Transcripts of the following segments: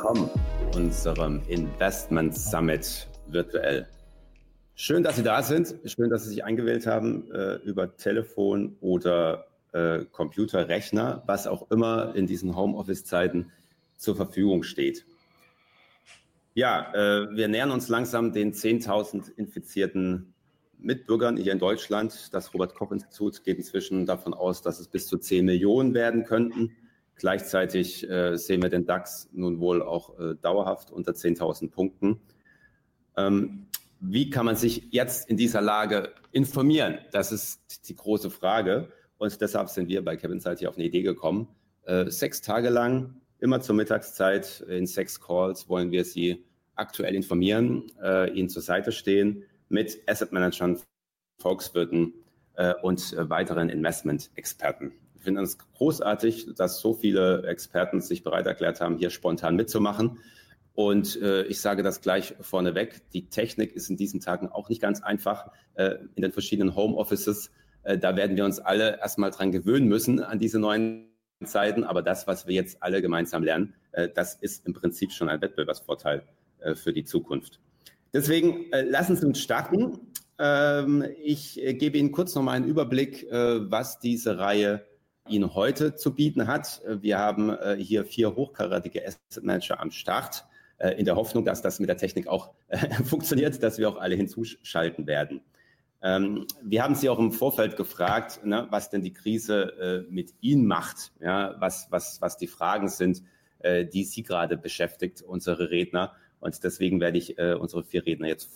willkommen unserem Investment Summit virtuell. Schön, dass Sie da sind. Schön, dass Sie sich eingewählt haben äh, über Telefon oder äh, Computer, Rechner, was auch immer in diesen Homeoffice-Zeiten zur Verfügung steht. Ja, äh, wir nähern uns langsam den 10.000 infizierten Mitbürgern hier in Deutschland. Das Robert-Koch-Institut geht inzwischen davon aus, dass es bis zu 10 Millionen werden könnten. Gleichzeitig äh, sehen wir den DAX nun wohl auch äh, dauerhaft unter 10.000 Punkten. Ähm, wie kann man sich jetzt in dieser Lage informieren? Das ist die große Frage. Und deshalb sind wir bei Kevin Zeit hier auf eine Idee gekommen. Äh, sechs Tage lang, immer zur Mittagszeit, in sechs Calls wollen wir Sie aktuell informieren, äh, Ihnen zur Seite stehen mit Asset Managern, Volkswirten äh, und äh, weiteren Investment-Experten. Ich finde es großartig, dass so viele Experten sich bereit erklärt haben, hier spontan mitzumachen. Und äh, ich sage das gleich vorneweg. Die Technik ist in diesen Tagen auch nicht ganz einfach äh, in den verschiedenen Homeoffices. Äh, da werden wir uns alle erstmal dran gewöhnen müssen an diese neuen Zeiten. Aber das, was wir jetzt alle gemeinsam lernen, äh, das ist im Prinzip schon ein Wettbewerbsvorteil äh, für die Zukunft. Deswegen äh, lassen Sie uns starten. Ähm, ich gebe Ihnen kurz nochmal einen Überblick, was diese Reihe Ihnen heute zu bieten hat. Wir haben äh, hier vier hochkarätige Asset Manager am Start, äh, in der Hoffnung, dass das mit der Technik auch äh, funktioniert, dass wir auch alle hinzuschalten werden. Ähm, wir haben Sie auch im Vorfeld gefragt, ne, was denn die Krise mit Ihnen macht, was, was, was die Fragen sind, die Sie gerade beschäftigt, unsere Redner. Und deswegen werde ich unsere vier Redner jetzt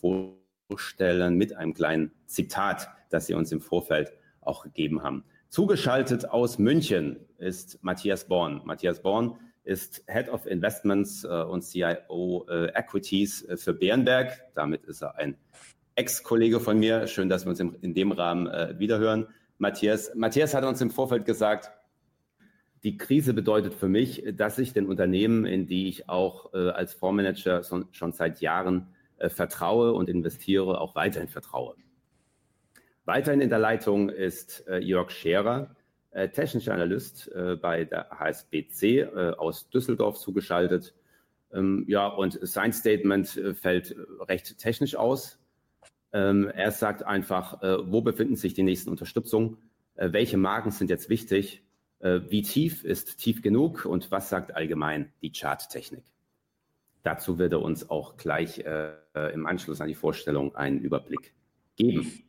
vorstellen mit einem kleinen Zitat, das Sie uns im Vorfeld auch gegeben haben. Zugeschaltet aus München ist Matthias Born. Matthias Born ist Head of Investments äh, und CIO äh, Equities äh, für Bärenberg. Damit ist er ein Ex-Kollege von mir. Schön, dass wir uns in, dem Rahmen wiederhören. Matthias, Matthias hat uns im Vorfeld gesagt, die Krise bedeutet für mich, dass ich den Unternehmen, in die ich auch als Fondsmanager schon, seit Jahren vertraue und investiere, auch weiterhin vertraue. Weiterhin in der Leitung ist äh, Jörg Scherer, äh, technischer Analyst äh, bei der HSBC äh, aus Düsseldorf zugeschaltet. Ähm, ja, und sein Statement äh, fällt recht technisch aus. Ähm, er sagt einfach, äh, wo befinden sich die nächsten Unterstützungen? welche Marken sind jetzt wichtig? wie tief ist tief genug? Und was sagt allgemein die Charttechnik? Dazu wird er uns auch gleich im Anschluss an die Vorstellung einen Überblick geben.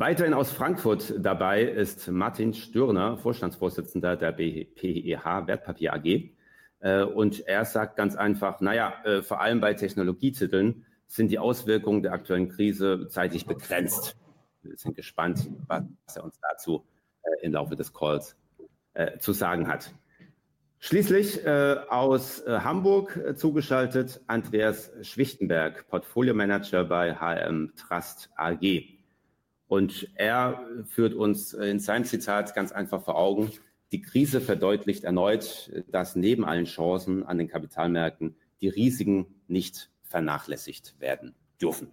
Weiterhin aus Frankfurt dabei ist Martin Stürner, Vorstandsvorsitzender der PEH Wertpapier AG. Äh, und er sagt ganz einfach, naja, äh, vor allem bei Technologietiteln sind die Auswirkungen der aktuellen Krise zeitlich begrenzt. Wir sind gespannt, was er uns dazu äh, im Laufe des Calls zu sagen hat. Schließlich aus Hamburg zugeschaltet Andreas Schwichtenberg, Portfolio Manager bei HM Trust AG. Und er führt uns in seinem Zitat ganz einfach vor Augen, die Krise verdeutlicht erneut, dass neben allen Chancen an den Kapitalmärkten die Risiken nicht vernachlässigt werden dürfen.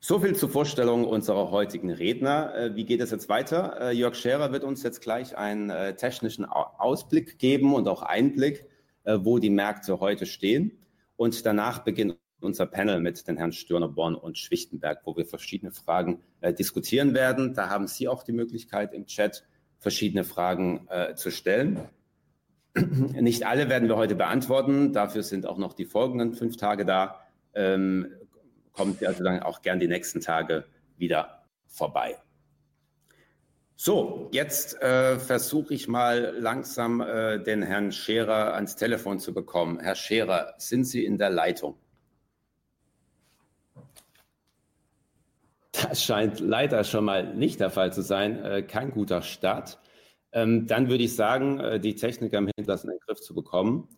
So viel zur Vorstellung unserer heutigen Redner. Äh, wie geht es jetzt weiter? Äh, Jörg Scherer wird uns jetzt gleich einen äh, technischen Ausblick geben und auch Einblick, wo die Märkte heute stehen. Und danach beginnt unser Panel mit den Herrn Stürner, Born und Schwichtenberg, wo wir verschiedene Fragen äh, diskutieren werden. Da haben Sie auch die Möglichkeit im Chat verschiedene Fragen äh, zu stellen. Nicht alle werden wir heute beantworten. Dafür sind auch noch die folgenden fünf Tage da. Ähm, kommt also dann auch gern die nächsten Tage wieder vorbei. So, jetzt äh, versuche ich mal langsam äh, den Herrn Scherer ans Telefon zu bekommen. Herr Scherer, sind Sie in der Leitung? Das scheint leider schon mal nicht der Fall zu sein. Äh, kein guter Start. Ähm, dann würde ich sagen, äh, die Techniker im Hinterlassen in den Griff zu bekommen.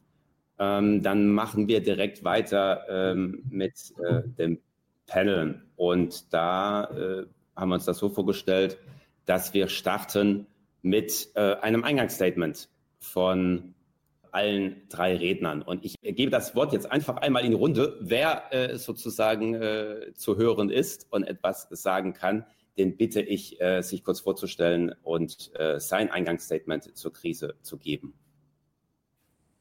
Ähm, dann machen wir direkt weiter ähm, mit äh, dem Panel. Und da haben wir uns das so vorgestellt, dass wir starten mit einem Eingangsstatement von allen drei Rednern. Und ich gebe das Wort jetzt einfach einmal in die Runde. Wer äh, sozusagen äh, zu hören ist und etwas sagen kann, den bitte ich, äh, sich kurz vorzustellen und äh, sein Eingangsstatement zur Krise zu geben.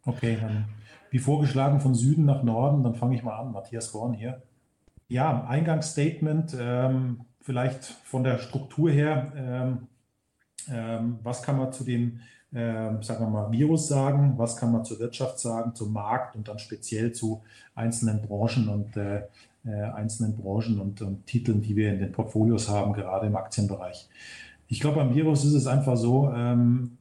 Okay, dann Wie vorgeschlagen von Süden nach Norden, dann fange ich mal an. Matthias Born hier. Ja, Eingangsstatement, ähm, vielleicht von der Struktur her. Ähm, ähm, was kann man zu dem, ähm, sagen wir mal, Virus sagen? Was kann man zur Wirtschaft sagen, zum Markt und dann speziell zu einzelnen Branchen und äh, äh, einzelnen Branchen und, und, Titeln, die wir in den Portfolios haben, gerade im Aktienbereich. Ich glaube, beim Virus ist es einfach so, ähm,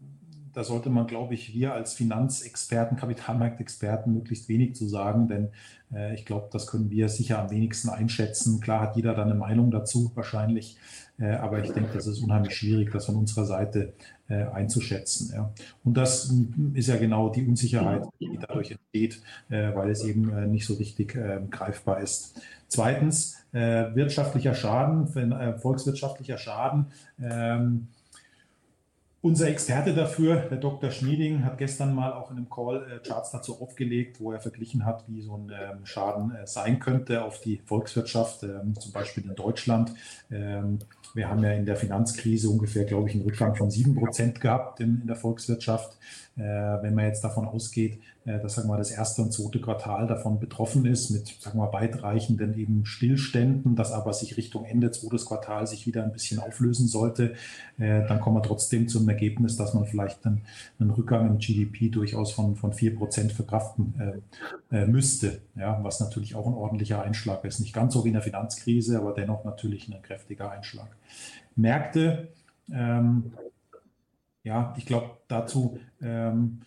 da sollte man, glaube ich, wir als Finanzexperten, Kapitalmarktexperten möglichst wenig zu sagen, denn äh, ich glaube, das können wir sicher am wenigsten einschätzen. Klar hat jeder da eine Meinung dazu, wahrscheinlich, äh, aber ich denke, das ist unheimlich schwierig, das von unserer Seite äh, einzuschätzen. Und das ist ja genau die Unsicherheit, die dadurch entsteht, äh, weil es eben äh, nicht so richtig ähm, greifbar ist. Zweitens, äh, wirtschaftlicher Schaden, volkswirtschaftlicher Schaden. Unser Experte dafür, der Dr. Schmieding, hat gestern mal auch in einem Call äh, Charts dazu aufgelegt, wo er verglichen hat, wie so ein ähm, Schaden äh, sein könnte auf die Volkswirtschaft, ähm, zum Beispiel in Deutschland. Ähm, wir haben ja in der Finanzkrise ungefähr, glaube ich, einen Rückgang von sieben Prozent gehabt in der Volkswirtschaft. Äh, wenn man jetzt davon ausgeht, äh, dass sagen wir, das erste und zweite Quartal davon betroffen ist, mit sagen wir, weitreichenden eben Stillständen, das aber sich Richtung Ende zweites Quartal sich wieder ein bisschen auflösen sollte, äh, dann kommen wir trotzdem zum Ergebnis, dass man vielleicht einen, einen Rückgang im GDP durchaus von, von 4 Prozent verkraften äh, müsste, ja, was natürlich auch ein ordentlicher Einschlag ist. Nicht ganz so wie in der Finanzkrise, aber dennoch natürlich ein kräftiger Einschlag. Märkte, ähm, ja, ich glaube, dazu ähm,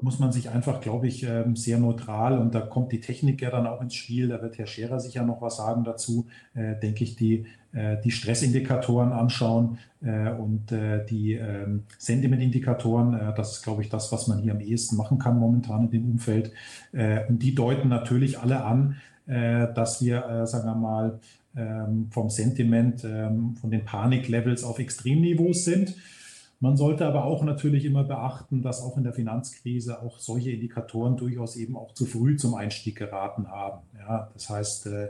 muss man sich einfach, glaube ich, ähm, sehr neutral und da kommt die Technik ja dann auch ins Spiel. Da wird Herr Scherer sicher noch was sagen dazu, äh, denke ich, die, äh, die Stressindikatoren anschauen äh, und äh, die ähm, Sentimentindikatoren. Äh, das ist, glaube ich, das, was man hier am ehesten machen kann momentan in dem Umfeld. Äh, und die deuten natürlich alle an, dass wir, sagen wir mal, ähm, vom Sentiment, ähm, von den Paniklevels auf Extremniveaus sind. Man sollte aber auch natürlich immer beachten, dass auch in der Finanzkrise auch solche Indikatoren durchaus eben auch zu früh zum Einstieg geraten haben. Ja, das heißt, äh,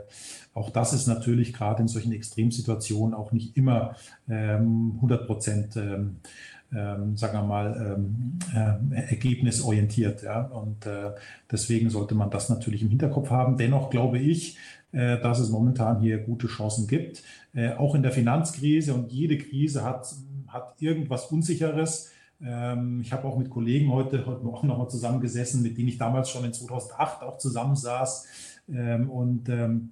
auch das ist natürlich gerade in solchen Extremsituationen auch nicht immer ähm, 100 Prozent, ähm, ähm, sagen wir mal, ähm, äh, ergebnisorientiert. Und äh, deswegen sollte man das natürlich im Hinterkopf haben. Dennoch glaube ich, dass es momentan hier gute Chancen gibt. Auch in der Finanzkrise und jede Krise hat hat irgendwas Unsicheres. Ähm, ich habe auch mit Kollegen heute, heute Morgen nochmal zusammengesessen, mit denen ich damals schon in 2008 auch zusammensaß. Ähm, und ähm,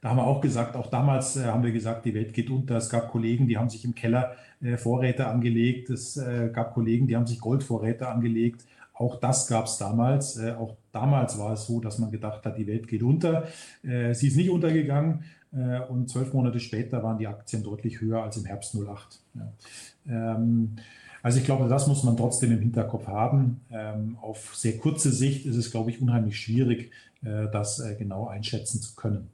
da haben wir auch gesagt, auch damals äh, haben wir gesagt, die Welt geht unter. Es gab Kollegen, die haben sich im Keller äh, Vorräte angelegt. Es äh, gab Kollegen, die haben sich Goldvorräte angelegt. Auch das gab es damals. Auch damals war es so, dass man gedacht hat, die Welt geht unter. Sie ist nicht untergegangen. Äh, und zwölf Monate später waren die Aktien deutlich höher als im Herbst 08. Ähm, also ich glaube, das muss man trotzdem im Hinterkopf haben. Ähm, auf sehr kurze Sicht ist es, glaube ich, unheimlich schwierig, äh, das äh, genau einschätzen zu können.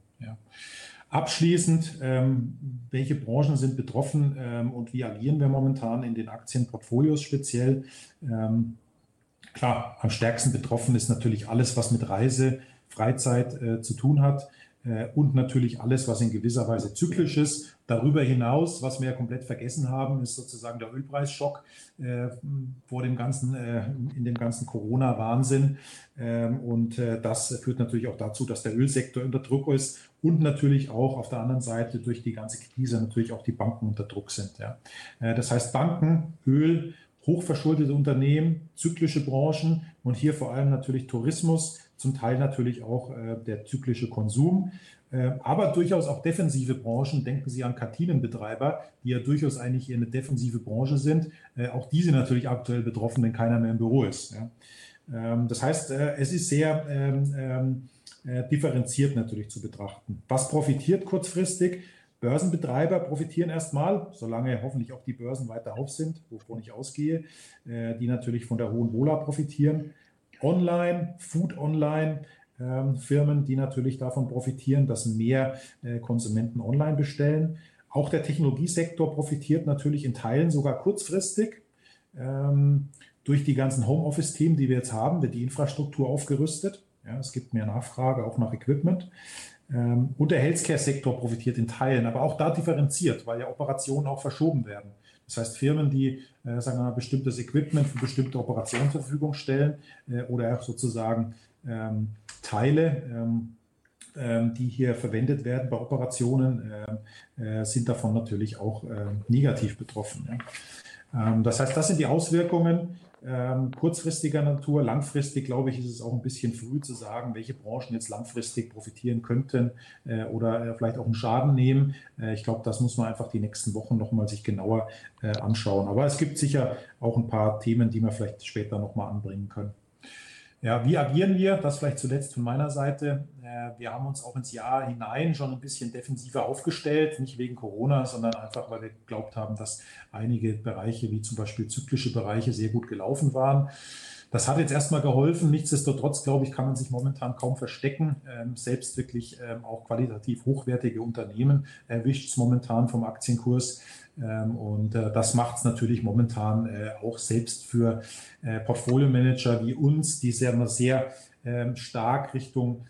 Abschließend, ähm, welche Branchen sind betroffen und wie agieren wir momentan in den Aktienportfolios speziell? klar, am stärksten betroffen ist natürlich alles, was mit Reise, Freizeit zu tun hat. Äh, und natürlich alles, was in gewisser Weise zyklisch ist. Darüber hinaus, was wir ja komplett vergessen haben, ist sozusagen der Ölpreisschock äh, vor dem ganzen, äh, in dem ganzen Corona-Wahnsinn. Ähm, und äh, das führt natürlich auch dazu, dass der Ölsektor unter Druck ist und natürlich auch auf der anderen Seite durch die ganze Krise natürlich auch die Banken unter Druck sind. Ja. Äh, das heißt, Banken, Öl, hochverschuldete Unternehmen, zyklische Branchen und hier vor allem natürlich Tourismus, zum Teil natürlich auch äh, der zyklische Konsum, äh, aber durchaus auch defensive Branchen. Denken Sie an Kantinenbetreiber, die ja durchaus eigentlich eine defensive Branche sind. Äh, auch diese natürlich aktuell betroffen, wenn keiner mehr im Büro ist. Ja. Ähm, das heißt, äh, es ist sehr ähm, ähm, äh, differenziert natürlich zu betrachten. Was profitiert kurzfristig? Börsenbetreiber profitieren erstmal, solange hoffentlich auch die Börsen weiter auf sind, wovon ich ausgehe, äh, die natürlich von der hohen Wohler profitieren. Online, Food Online, ähm, Firmen, die natürlich davon profitieren, dass mehr äh, Konsumenten online bestellen. Auch der Technologiesektor profitiert natürlich in Teilen sogar kurzfristig. Ähm, durch die ganzen Homeoffice-Themen, die wir jetzt haben, wird die Infrastruktur aufgerüstet. Ja, es gibt mehr Nachfrage auch nach Equipment. Ähm, und der Healthcare-Sektor profitiert in Teilen, aber auch da differenziert, weil ja Operationen auch verschoben werden. Das heißt, Firmen, die äh, sagen wir mal, bestimmtes Equipment für bestimmte Operationen zur Verfügung stellen äh, oder auch sozusagen ähm, Teile, ähm, ähm, die hier verwendet werden bei Operationen, äh, äh, sind davon natürlich auch äh, negativ betroffen. Ja. Ähm, das heißt, das sind die Auswirkungen ähm, kurzfristiger Natur. Langfristig, glaube ich, ist es auch ein bisschen früh zu sagen, welche Branchen jetzt langfristig profitieren könnten äh, oder äh, vielleicht auch einen Schaden nehmen. Äh, ich glaube, das muss man einfach die nächsten Wochen nochmal sich genauer äh, anschauen. Aber es gibt sicher auch ein paar Themen, die wir vielleicht später nochmal anbringen können. Ja, wie agieren wir? Das vielleicht zuletzt von meiner Seite. Äh, wir haben uns auch ins Jahr hinein schon ein bisschen defensiver aufgestellt, nicht wegen Corona, sondern einfach, weil wir geglaubt haben, dass einige Bereiche, wie zum Beispiel zyklische Bereiche, sehr gut gelaufen waren. Das hat jetzt erstmal geholfen. Nichtsdestotrotz, glaube ich, kann man sich momentan kaum verstecken. Ähm, selbst wirklich ähm, auch qualitativ hochwertige Unternehmen erwischt es momentan vom Aktienkurs. Ähm, und äh, das macht es natürlich momentan äh, auch selbst für äh, Portfolio-Manager wie uns, die sehr, sehr ähm, stark Richtung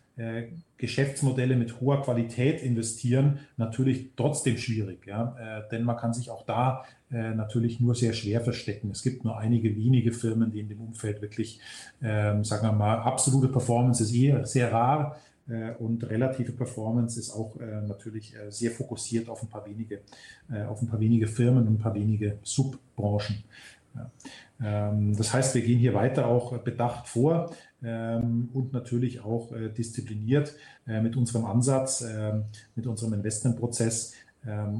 Geschäftsmodelle mit hoher Qualität investieren, natürlich trotzdem schwierig. Ja? denn man kann sich auch da natürlich nur sehr schwer verstecken. Es gibt nur einige wenige Firmen, die in dem Umfeld wirklich, ähm, sagen wir mal, absolute Performance ist eher sehr rar äh, und relative Performance ist auch äh, natürlich äh, sehr fokussiert auf ein paar wenige, auf ein paar wenige Firmen und ein paar wenige Subbranchen. Ähm, das heißt, wir gehen hier weiter auch bedacht vor ähm, und natürlich auch diszipliniert mit unserem Ansatz, ähm, mit unserem Investmentprozess,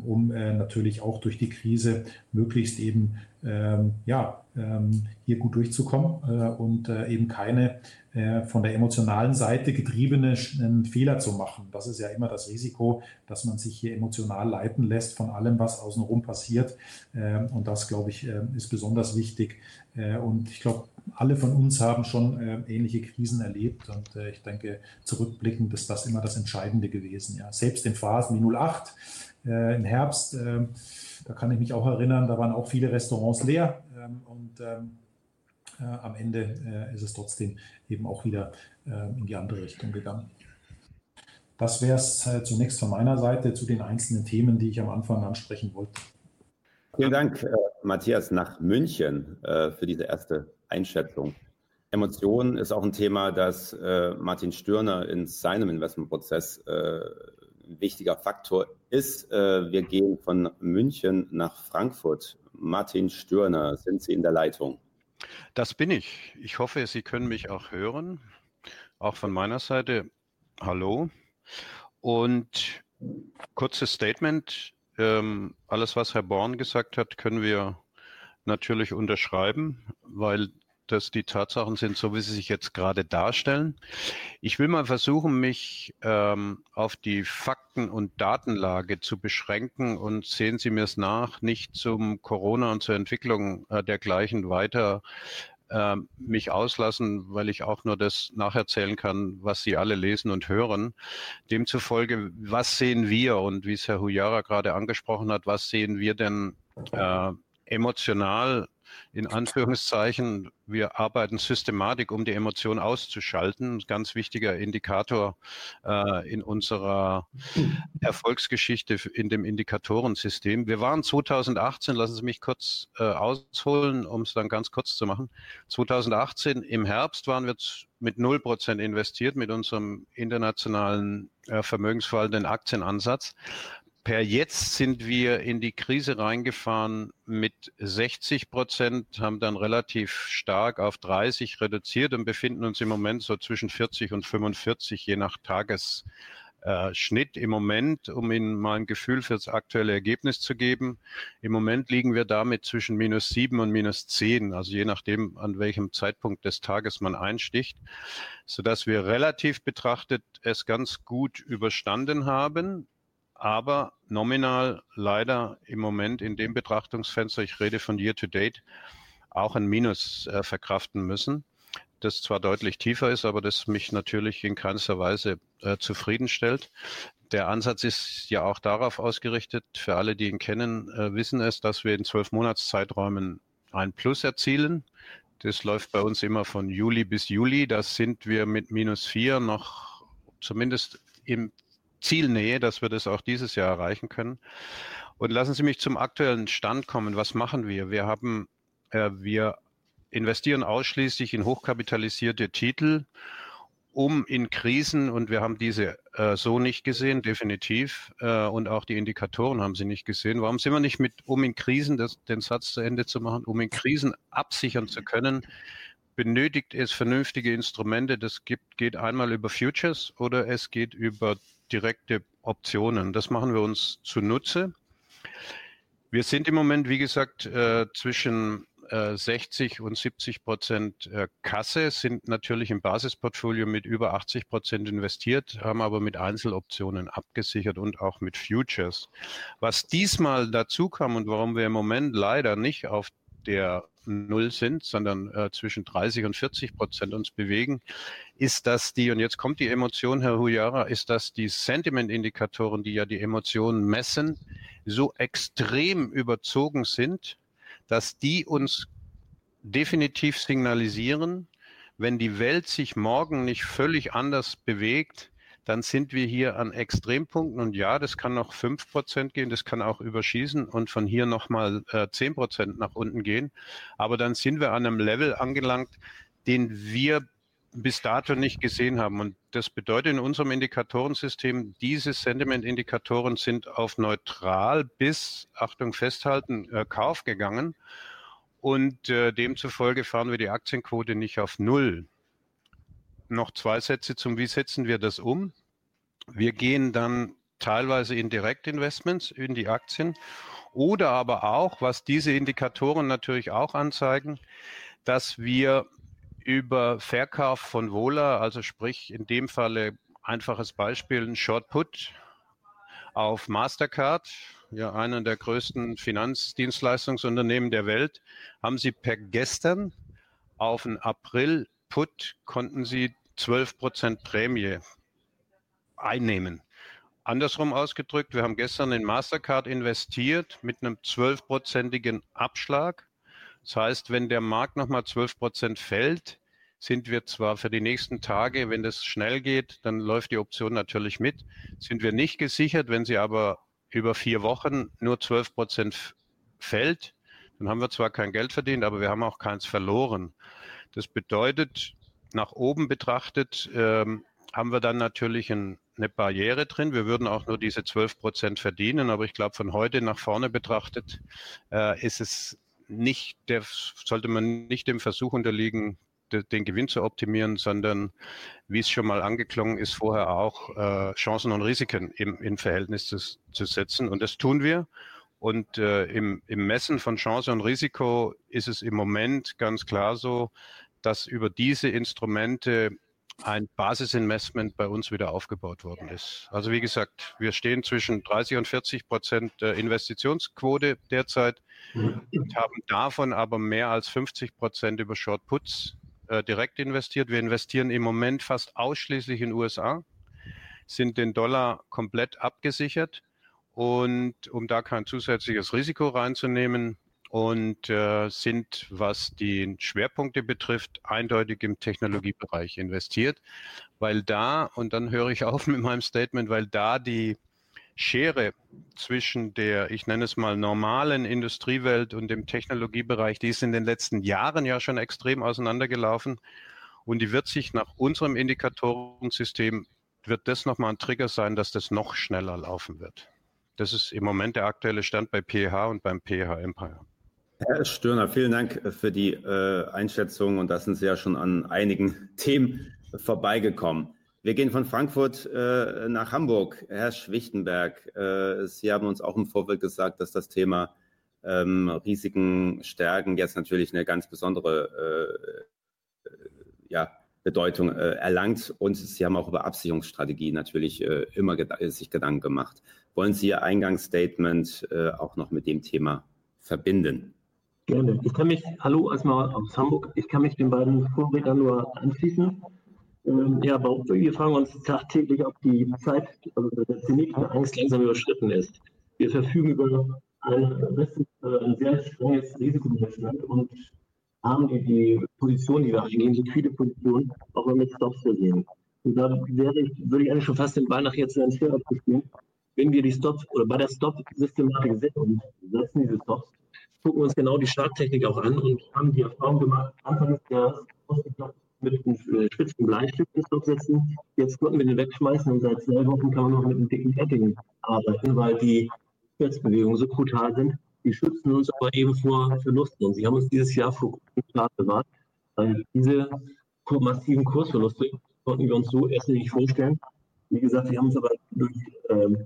um natürlich auch durch die Krise möglichst eben ja, hier gut durchzukommen und eben keine äh, von der emotionalen Seite getriebene Fehler zu machen. Das ist ja immer das Risiko, dass man sich hier emotional leiten lässt von allem, was außenrum passiert. Ähm, und das, glaube ich, äh, ist besonders wichtig. Äh, und ich glaube, alle von uns haben schon ähnliche Krisen erlebt. Und ich denke, zurückblickend ist das immer das Entscheidende gewesen. Ja. Selbst in Phasen wie 08 im Herbst, da kann ich mich auch erinnern, da waren auch viele Restaurants leer. Ähm, und ähm, äh, am Ende äh, ist es trotzdem eben auch wieder äh, in die andere Richtung gegangen. Das wäre es zunächst von meiner Seite zu den einzelnen Themen, die ich am Anfang ansprechen wollte. Vielen Dank, Matthias, nach München für diese erste Einschätzung. Emotionen ist auch ein Thema, das Martin Stürner in seinem Investmentprozess ein wichtiger Faktor ist. wir gehen von München nach Frankfurt. Martin Stürner, sind Sie in der Leitung? Das bin ich. Ich hoffe, Sie können mich auch hören. Auch von meiner Seite, hallo. Und kurzes Statement. Ähm, alles, was Herr Born gesagt hat, können wir natürlich unterschreiben, weil dass die Tatsachen sind, so wie sie sich jetzt gerade darstellen. Ich will mal versuchen, mich ähm, auf die Fakten- und Datenlage zu beschränken und sehen Sie mir es nach, nicht zum Corona und zur Entwicklung äh, dergleichen weiter äh, mich auslassen, weil ich auch nur das nacherzählen kann, was Sie alle lesen und hören. Demzufolge, was sehen wir und wie es Herr Hujara gerade angesprochen hat, was sehen wir denn äh, emotional in Anführungszeichen, wir arbeiten systematisch, um die Emotion auszuschalten. Ganz wichtiger Indikator äh, in unserer Erfolgsgeschichte in dem Indikatorensystem. Wir waren 2018, lassen Sie mich kurz äh, ausholen, um es dann ganz kurz zu machen. 2018 im Herbst waren wir mit 0% investiert mit unserem internationalen äh, vermögensverwaltenden Aktienansatz. Per jetzt sind wir in die Krise reingefahren mit 60 Prozent, haben dann relativ stark auf 30 reduziert und befinden uns im Moment so zwischen 40 und 45, je nach Tagesschnitt äh, im Moment, um Ihnen mal ein Gefühl für das aktuelle Ergebnis zu geben. Im Moment liegen wir damit zwischen minus 7 und minus 10, also je nachdem, an welchem Zeitpunkt des Tages man einsticht, sodass wir relativ betrachtet es ganz gut überstanden haben aber nominal leider im Moment in dem Betrachtungsfenster, ich rede von Year to Date, auch ein Minus äh, verkraften müssen, das zwar deutlich tiefer ist, aber das mich natürlich in keinster Weise äh, zufriedenstellt. Der Ansatz ist ja auch darauf ausgerichtet, für alle, die ihn kennen, äh, wissen es, dass wir in zwölf Monatszeiträumen ein Plus erzielen. Das läuft bei uns immer von Juli bis Juli. Das sind wir mit minus vier noch zumindest im Zielnähe, dass wir das auch dieses Jahr erreichen können. Und lassen Sie mich zum aktuellen Stand kommen. Was machen wir? Wir haben, äh, wir investieren ausschließlich in hochkapitalisierte Titel um in Krisen, und wir haben diese äh, so nicht gesehen, definitiv, äh, und auch die Indikatoren haben sie nicht gesehen. Warum sind wir nicht mit, um in Krisen, das, den Satz zu Ende zu machen, um in Krisen absichern zu können, benötigt es vernünftige Instrumente. Das gibt, geht einmal über Futures oder es geht über direkte Optionen. Das machen wir uns zunutze. Wir sind im Moment, wie gesagt, äh, zwischen 60 äh, und 70 Prozent äh, Kasse, sind natürlich im Basisportfolio mit über 80 Prozent investiert, haben aber mit Einzeloptionen abgesichert und auch mit Futures. Was diesmal dazu kam und warum wir im Moment leider nicht auf der Null sind, sondern äh, zwischen 30 und 40 Prozent uns bewegen, ist, dass die, und jetzt kommt die Emotion, Herr Hujara, ist, dass die Sentiment-Indikatoren, die ja die Emotionen messen, so extrem überzogen sind, dass die uns definitiv signalisieren, wenn die Welt sich morgen nicht völlig anders bewegt, dann sind wir hier an Extrempunkten. Und ja, das kann noch fünf Prozent gehen, das kann auch überschießen und von hier nochmal äh, zehn Prozent nach unten gehen. Aber dann sind wir an einem Level angelangt, den wir bis dato nicht gesehen haben. Und das bedeutet in unserem Indikatorensystem, diese Sentiment-Indikatoren sind auf neutral bis, Achtung, festhalten, äh, Kauf gegangen. Und äh, demzufolge fahren wir die Aktienquote nicht auf Null. Noch zwei Sätze zum, wie setzen wir das um? Wir gehen dann teilweise in Direktinvestments in die Aktien oder aber auch, was diese Indikatoren natürlich auch anzeigen, dass wir über Verkauf von Vola, also sprich in dem Falle einfaches Beispiel, ein Short Put auf Mastercard, ja einer der größten Finanzdienstleistungsunternehmen der Welt, haben sie per gestern auf einen April Put konnten sie 12 Prozent Prämie einnehmen. Andersrum ausgedrückt, wir haben gestern in Mastercard investiert mit einem 12-prozentigen Abschlag das heißt, wenn der Markt nochmal 12 Prozent fällt, sind wir zwar für die nächsten Tage, wenn das schnell geht, dann läuft die Option natürlich mit, sind wir nicht gesichert. Wenn sie aber über vier Wochen nur 12 Prozent fällt, dann haben wir zwar kein Geld verdient, aber wir haben auch keins verloren. Das bedeutet, nach oben betrachtet, ähm, haben wir dann natürlich ein, eine Barriere drin. Wir würden auch nur diese 12 Prozent verdienen, aber ich glaube, von heute nach vorne betrachtet äh, ist es nicht der, sollte man nicht dem Versuch unterliegen, de, den Gewinn zu optimieren, sondern wie es schon mal angeklungen ist, vorher auch äh, Chancen und Risiken im, in Verhältnis zu, zu setzen. Und das tun wir. Und äh, im, im Messen von Chance und Risiko ist es im Moment ganz klar so, dass über diese Instrumente ein Basisinvestment bei uns wieder aufgebaut worden ist. Also wie gesagt, wir stehen zwischen 30 und 40 Prozent Investitionsquote derzeit und haben davon aber mehr als 50 Prozent über Short Puts äh, direkt investiert. Wir investieren im Moment fast ausschließlich in USA, sind den Dollar komplett abgesichert und um da kein zusätzliches Risiko reinzunehmen, und äh, sind, was die Schwerpunkte betrifft, eindeutig im Technologiebereich investiert, weil da, und dann höre ich auf mit meinem Statement, weil da die Schere zwischen der, ich nenne es mal, normalen Industriewelt und dem Technologiebereich, die ist in den letzten Jahren ja schon extrem auseinandergelaufen. Und die wird sich nach unserem Indikatorensystem, wird das nochmal ein Trigger sein, dass das noch schneller laufen wird. Das ist im Moment der aktuelle Stand bei PH und beim PH Empire. Herr Stirner, vielen Dank für die äh, Einschätzung und da sind Sie ja schon an einigen Themen vorbeigekommen. Wir gehen von Frankfurt äh, nach Hamburg. Herr Schwichtenberg, äh, Sie haben uns auch im Vorfeld gesagt, dass das Thema ähm, Risiken stärken jetzt natürlich eine ganz besondere äh, ja, Bedeutung äh, erlangt und Sie haben auch über Absicherungsstrategie natürlich äh, immer ged sich Gedanken gemacht. Wollen Sie Ihr Eingangsstatement auch noch mit dem Thema verbinden? Gerne. Ich kann mich, hallo erstmal aus Hamburg, ich kann mich den beiden Vorrednern nur anschließen. Ähm, ja, wir fragen uns tagtäglich, ob die Zeit, also der Zenit der Angst langsam überschritten ist. Wir verfügen über ein, äh, ein sehr strenges Risikomanagement und haben die, die Position, die wir eingehen, liquide Position, auch mal mit Stops versehen. Und da wäre ich, würde ich eigentlich schon fast den Ball nach jetzt ins Feld abspielen. Wenn wir die Stops oder bei der Stop-Systematik sind und setzen diese Stops, gucken uns genau die Starttechnik auch an und haben die Erfahrung gemacht, Anfang des Jahres mit äh, spitzen Bleistift ins Stoff setzen. Jetzt konnten wir den wegschmeißen und seit zwei Wochen kann man noch mit einem dicken Edding arbeiten, weil die Spitzbewegungen so brutal sind. Die schützen uns aber eben vor Verlusten. Und sie haben uns dieses Jahr vor klar bewahrt, weil diese massiven Kursverluste konnten wir uns so erst nicht vorstellen. Wie gesagt, wir haben uns aber durch ähm,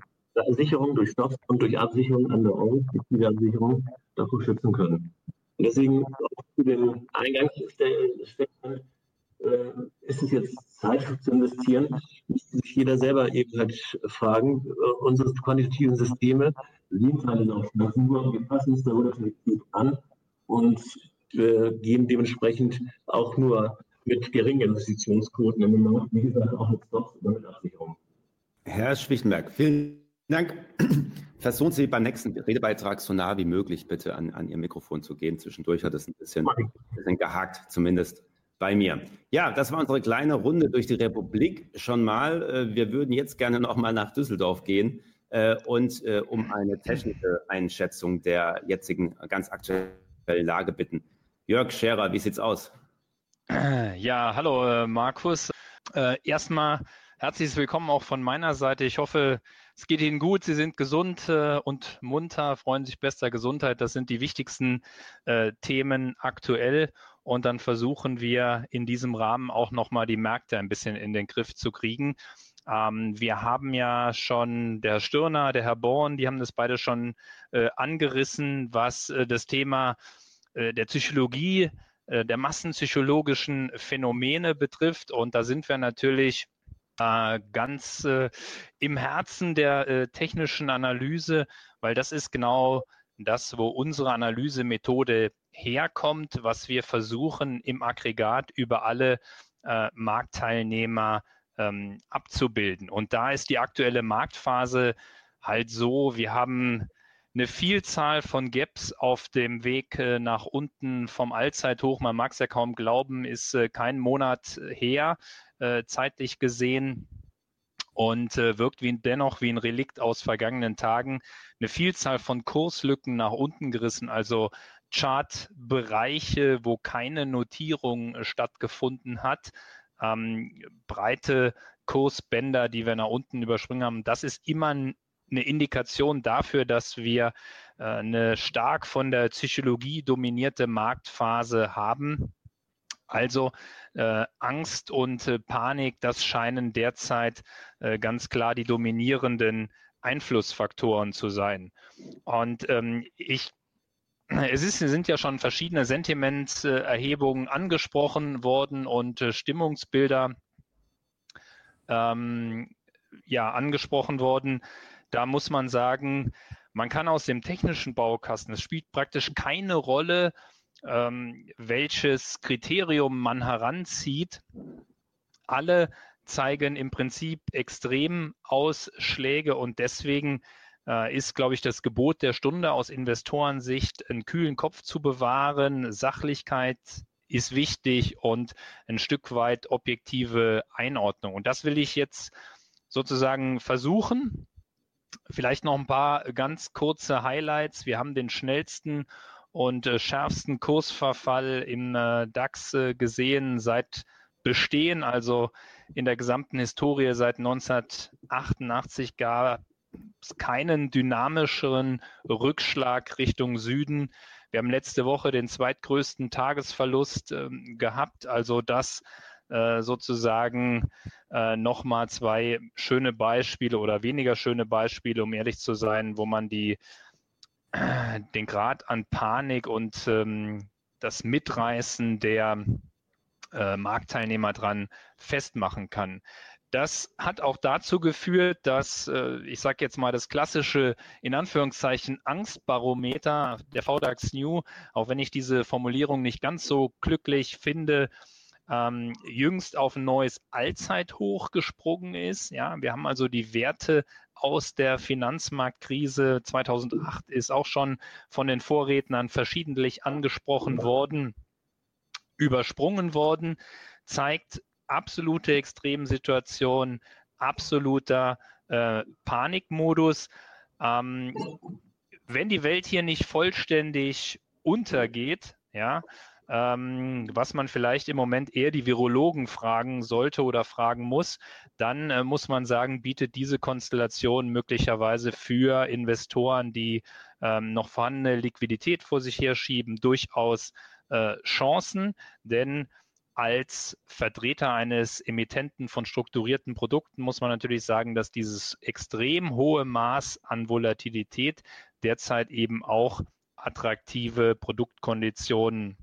Sicherung, durch Stoff und durch Absicherung an der Euro, Absicherung, davor schützen können. Und deswegen auch zu dem Eingangsstatement äh, ist es jetzt Zeit zu investieren, müsste sich jeder selber eben halt fragen, äh, unsere quantitativen Systeme sehen keine Laufphasen, nur wir passen uns da Volatilität an und äh, gehen dementsprechend auch nur mit geringen Investitionsquoten im Markt, wie gesagt, auch mit Stops oder mit Absicherung. Herr Schwichtenberg, vielen Dank. Versuchen Sie beim nächsten Redebeitrag so nah wie möglich bitte an, an Ihr Mikrofon zu gehen. Zwischendurch hat es ein bisschen, ein bisschen gehakt, zumindest bei mir. Ja, das war unsere kleine Runde durch die Republik schon mal. Äh, wir würden jetzt gerne noch mal nach Düsseldorf gehen äh, und äh, um eine technische Einschätzung der jetzigen ganz aktuellen Lage bitten. Jörg Scherer, wie sieht's aus? Ja, hallo Markus. Erstmal herzliches Willkommen auch von meiner Seite. Ich hoffe, es geht Ihnen gut, Sie sind gesund äh, und munter, freuen sich bester Gesundheit. Das sind die wichtigsten äh, Themen aktuell. Und dann versuchen wir in diesem Rahmen auch nochmal die Märkte ein bisschen in den Griff zu kriegen. Ähm, wir haben ja schon der Herr Stirner, der Herr Born, die haben das beide schon äh, angerissen, was äh, das Thema äh, der Psychologie, äh, der massenpsychologischen Phänomene betrifft. Und da sind wir natürlich ganz äh, im Herzen der äh, technischen Analyse, weil das ist genau das, wo unsere Analysemethode herkommt, was wir versuchen im Aggregat über alle äh, Marktteilnehmer ähm, abzubilden. Und da ist die aktuelle Marktphase halt so, wir haben eine Vielzahl von Gaps auf dem Weg äh, nach unten vom Allzeithoch. Man mag es ja kaum glauben, ist äh, kein Monat her äh, zeitlich gesehen und äh, wirkt wie, dennoch wie ein Relikt aus vergangenen Tagen. Eine Vielzahl von Kurslücken nach unten gerissen, also Chartbereiche, wo keine Notierung äh, stattgefunden hat. Ähm, breite Kursbänder, die wir nach unten überspringen haben. Das ist immer eine Indikation dafür, dass wir äh, eine stark von der Psychologie dominierte Marktphase haben. Also äh, Angst und äh, Panik, das scheinen derzeit äh, ganz klar die dominierenden Einflussfaktoren zu sein. Und ähm, ich es ist, sind ja schon verschiedene Sentimentserhebungen angesprochen worden und äh, Stimmungsbilder ähm, ja, angesprochen worden. Da muss man sagen, man kann aus dem technischen Baukasten, es spielt praktisch keine Rolle, ähm, welches Kriterium man heranzieht, alle zeigen im Prinzip Extremausschläge und deswegen äh, ist, glaube ich, das Gebot der Stunde aus Investorensicht, einen kühlen Kopf zu bewahren. Sachlichkeit ist wichtig und ein Stück weit objektive Einordnung. Und das will ich jetzt sozusagen versuchen. Vielleicht noch ein paar ganz kurze Highlights. Wir haben den schnellsten und äh, schärfsten Kursverfall im äh, DAX äh, gesehen seit Bestehen, also in der gesamten Historie seit 1988 gab es keinen dynamischeren Rückschlag Richtung Süden. Wir haben letzte Woche den zweitgrößten Tagesverlust ähm, gehabt, also das äh, sozusagen äh, nochmal zwei schöne Beispiele oder weniger schöne Beispiele, um ehrlich zu sein, wo man die den Grad an Panik und ähm, das Mitreißen der äh, Marktteilnehmer dran festmachen kann. Das hat auch dazu geführt, dass, äh, ich sage jetzt mal, das klassische, in Anführungszeichen, Angstbarometer der VDAX New, auch wenn ich diese Formulierung nicht ganz so glücklich finde, ähm, jüngst auf ein neues Allzeithoch gesprungen ist. Ja, wir haben also die Werte aus der Finanzmarktkrise 2008 ist auch schon von den Vorrednern verschiedentlich angesprochen worden, übersprungen worden, zeigt absolute Extremsituation, absoluter äh, Panikmodus. Ähm, wenn die Welt hier nicht vollständig untergeht, ja, ähm, was man vielleicht im Moment eher die Virologen fragen sollte oder fragen muss, dann äh, muss man sagen, bietet diese Konstellation möglicherweise für Investoren, die ähm, noch vorhandene Liquidität vor sich herschieben, durchaus äh, Chancen, denn als Vertreter eines Emittenten von strukturierten Produkten muss man natürlich sagen, dass dieses extrem hohe Maß an Volatilität derzeit eben auch attraktive Produktkonditionen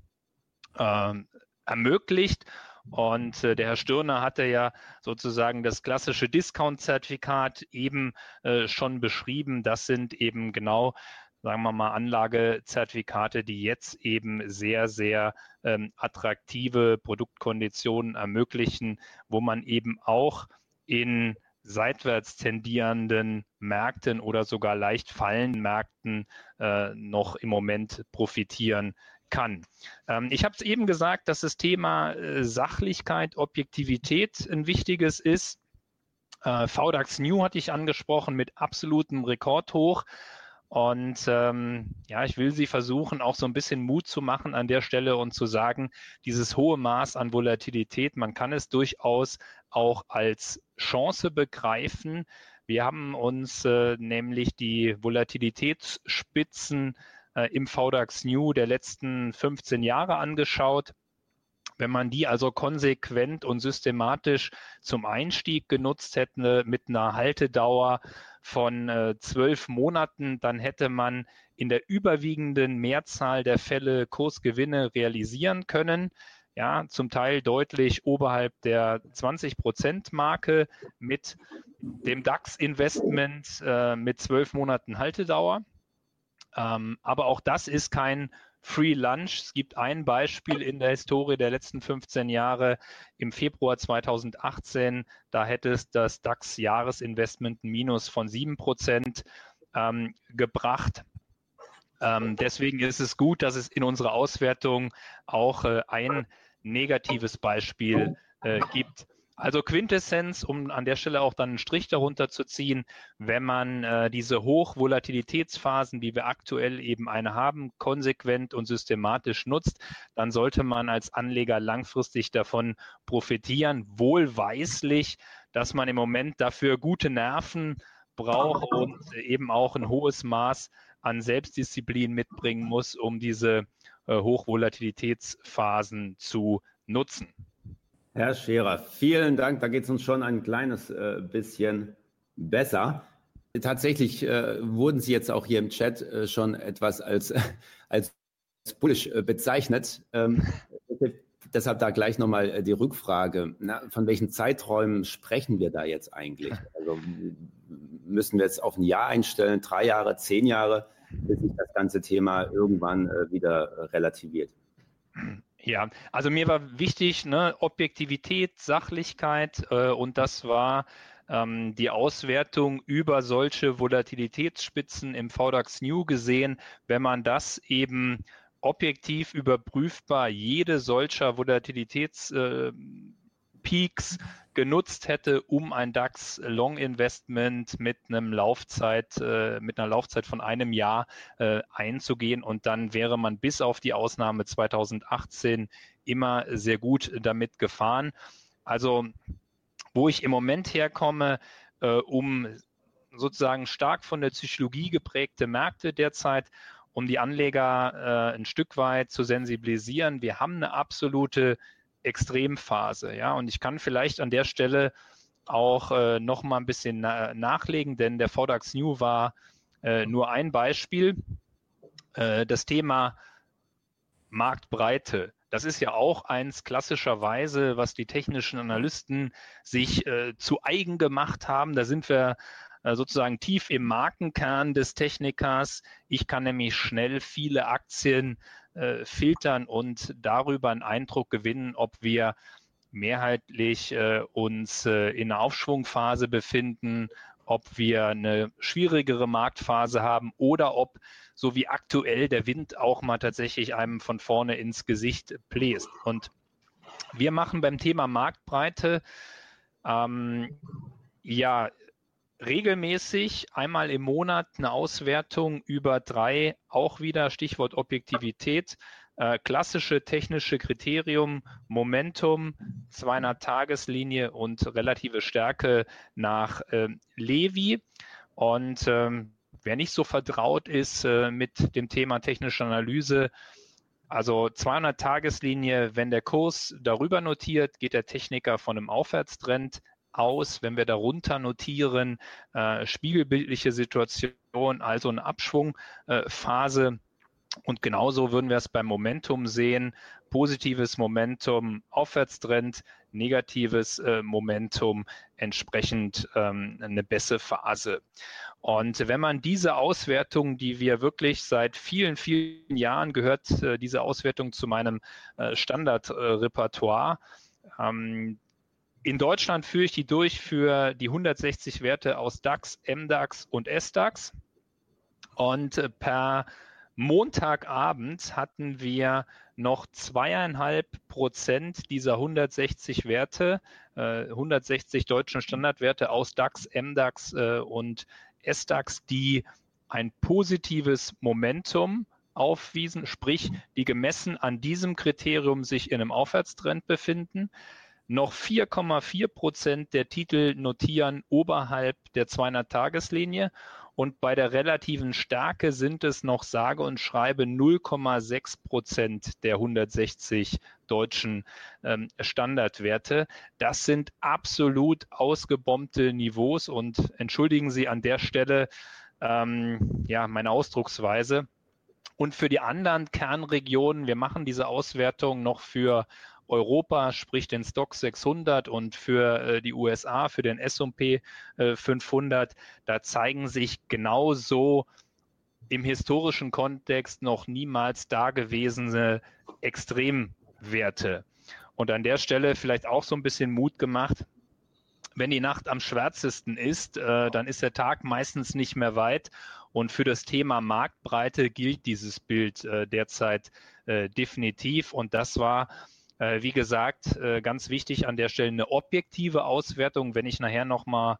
ermöglicht. Und äh, der Herr Stirner hatte ja sozusagen das klassische Discount-Zertifikat eben äh, schon beschrieben. Das sind eben genau sagen wir mal, Anlagezertifikate, die jetzt eben sehr, sehr ähm, attraktive Produktkonditionen ermöglichen, wo man eben auch in seitwärts tendierenden Märkten oder sogar leicht fallenden Märkten äh, noch im Moment profitieren kann. Ähm, ich habe es eben gesagt, dass das Thema äh, Sachlichkeit, Objektivität ein wichtiges ist. Äh, VDAX New hatte ich angesprochen mit absolutem Rekordhoch. Und ähm, ja, ich will Sie versuchen, auch so ein bisschen Mut zu machen an der Stelle und zu sagen, dieses hohe Maß an Volatilität, man kann es durchaus auch als Chance begreifen. Wir haben uns äh, nämlich die Volatilitätsspitzen äh, im VDAX New der letzten 15 Jahre angeschaut. Wenn man die also konsequent und systematisch zum Einstieg genutzt hätte mit einer Haltedauer von äh, zwölf Monaten, dann hätte man in der überwiegenden Mehrzahl der Fälle Kursgewinne realisieren können. Ja, zum Teil deutlich oberhalb der 20-Prozent-Marke mit dem DAX-Investment äh, mit zwölf Monaten Haltedauer. Ähm, aber auch das ist kein Free Lunch. Es gibt ein Beispiel in der Historie der letzten 15 Jahre. Im Februar 2018, da hätte es das DAX-Jahresinvestment Minus von 7 Prozent ähm, gebracht. Ähm, deswegen ist es gut, dass es in unserer Auswertung auch äh, ein negatives Beispiel äh, gibt. Also Quintessenz, um an der Stelle auch dann einen Strich darunter zu ziehen, wenn man äh, diese Hochvolatilitätsphasen, wie wir aktuell eben eine haben, konsequent und systematisch nutzt, dann sollte man als Anleger langfristig davon profitieren, wohlweislich, dass man im Moment dafür gute Nerven braucht und eben auch ein hohes Maß an Selbstdisziplin mitbringen muss, um diese äh, Hochvolatilitätsphasen zu nutzen. Herr Scherer, vielen Dank. Da geht es uns schon ein kleines äh, bisschen besser. Tatsächlich äh, wurden Sie jetzt auch hier im Chat äh, schon etwas als, als bullish äh, bezeichnet. Ähm, deshalb da gleich nochmal äh, die Rückfrage. Na, von welchen Zeiträumen sprechen wir da jetzt eigentlich? Also müssen wir jetzt auf ein Jahr einstellen, drei Jahre, zehn Jahre, bis sich das ganze Thema irgendwann äh, wieder relativiert? Ja, also mir war wichtig, ne, Objektivität, Sachlichkeit äh, und das war ähm, die Auswertung über solche Volatilitätsspitzen im VDAX New gesehen. Wenn man das eben objektiv überprüfbar, jede solcher Volatilitäts äh, genutzt hätte, um ein DAX Long Investment mit einem Laufzeit, äh, mit einer Laufzeit von einem Jahr äh, einzugehen. Und dann wäre man bis auf die Ausnahme 2018 immer sehr gut damit gefahren. Also, wo ich im Moment herkomme, äh, um sozusagen stark von der Psychologie geprägte Märkte derzeit um die Anleger äh, ein Stück weit zu sensibilisieren. Wir haben eine absolute Extremphase. Ja, und ich kann vielleicht an der Stelle auch äh, noch mal ein bisschen na nachlegen, denn der VDAX New war äh, nur ein Beispiel. Äh, das Thema Marktbreite. Das ist ja auch eins klassischerweise, was die technischen Analysten sich äh, zu eigen gemacht haben. Da sind wir äh, sozusagen tief im Markenkern des Technikers. Ich kann nämlich schnell viele Aktien äh, filtern und darüber einen Eindruck gewinnen, ob wir mehrheitlich äh, uns äh, in einer Aufschwungphase befinden, ob wir eine schwierigere Marktphase haben oder ob, so wie aktuell, der Wind auch mal tatsächlich einem von vorne ins Gesicht bläst. Und wir machen beim Thema Marktbreite ähm, ja regelmäßig einmal im Monat eine Auswertung über drei, auch wieder Stichwort Objektivität, äh, klassische technische Kriterium, Momentum, 200-Tageslinie und relative Stärke nach äh, Levi. Und ähm, wer nicht so vertraut ist äh, mit dem Thema technische Analyse, also 200-Tageslinie, wenn der Kurs darüber notiert, geht der Techniker von einem Aufwärtstrend aus. Wenn wir darunter notieren, äh, spiegelbildliche Situation, also eine Abschwungphase. Äh, und genauso würden wir es beim Momentum sehen. Positives Momentum, Aufwärtstrend, negatives äh, Momentum, entsprechend ähm, eine bessere Phase. Und wenn man diese Auswertung, die wir wirklich seit vielen, vielen Jahren gehört, äh, diese Auswertung zu meinem äh, Standardrepertoire, ähm, in Deutschland führe ich die durch für die 160 Werte aus DAX, MDAX und SDAX. Und äh, per Montagabend hatten wir noch zweieinhalb Prozent dieser 160 Werte, äh, 160 deutschen Standardwerte aus DAX, MDAX äh, und SDAX, die ein positives Momentum aufwiesen, sprich, die gemessen an diesem Kriterium sich in einem Aufwärtstrend befinden. Noch 4,4 Prozent der Titel notieren oberhalb der 200-Tageslinie und bei der relativen Stärke sind es noch sage und schreibe 0,6 Prozent der 160 deutschen ähm, Standardwerte. Das sind absolut ausgebombte Niveaus und entschuldigen Sie an der Stelle ähm, ja meine Ausdrucksweise. Und für die anderen Kernregionen, wir machen diese Auswertung noch für Europa, sprich den Stock 600 und für äh, die USA, für den S&P äh, 500, da zeigen sich genauso im historischen Kontext noch niemals dagewesene Extremwerte. Und an der Stelle vielleicht auch so ein bisschen Mut gemacht. Wenn die Nacht am schwärzesten ist, äh, dann ist der Tag meistens nicht mehr weit. Und für das Thema Marktbreite gilt dieses Bild äh, derzeit äh, definitiv. Und das war äh, wie gesagt, äh, ganz wichtig an der Stelle eine objektive Auswertung. Wenn ich nachher nochmal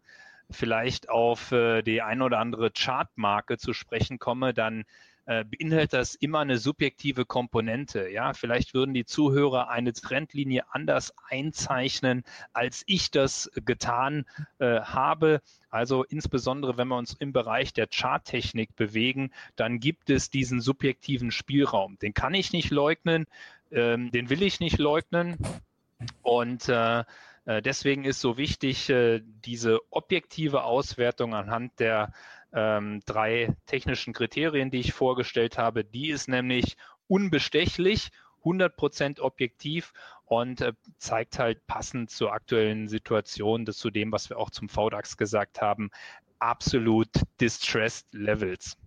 vielleicht auf äh, die ein oder andere Chartmarke zu sprechen komme, dann äh, beinhaltet das immer eine subjektive Komponente. Ja, vielleicht würden die Zuhörer eine Trendlinie anders einzeichnen, als ich das getan äh, habe. Also insbesondere, wenn wir uns im Bereich der Charttechnik bewegen, dann gibt es diesen subjektiven Spielraum. Den kann ich nicht leugnen, ähm, den will ich nicht leugnen. Und äh, äh deswegen ist so wichtig, äh, diese objektive Auswertung anhand der ähm, drei technischen Kriterien, die ich vorgestellt habe. Die ist nämlich unbestechlich, 100% objektiv und äh, zeigt halt passend zur aktuellen Situation, das zu dem, was wir auch zum VDAX gesagt haben, absolut distressed Levels.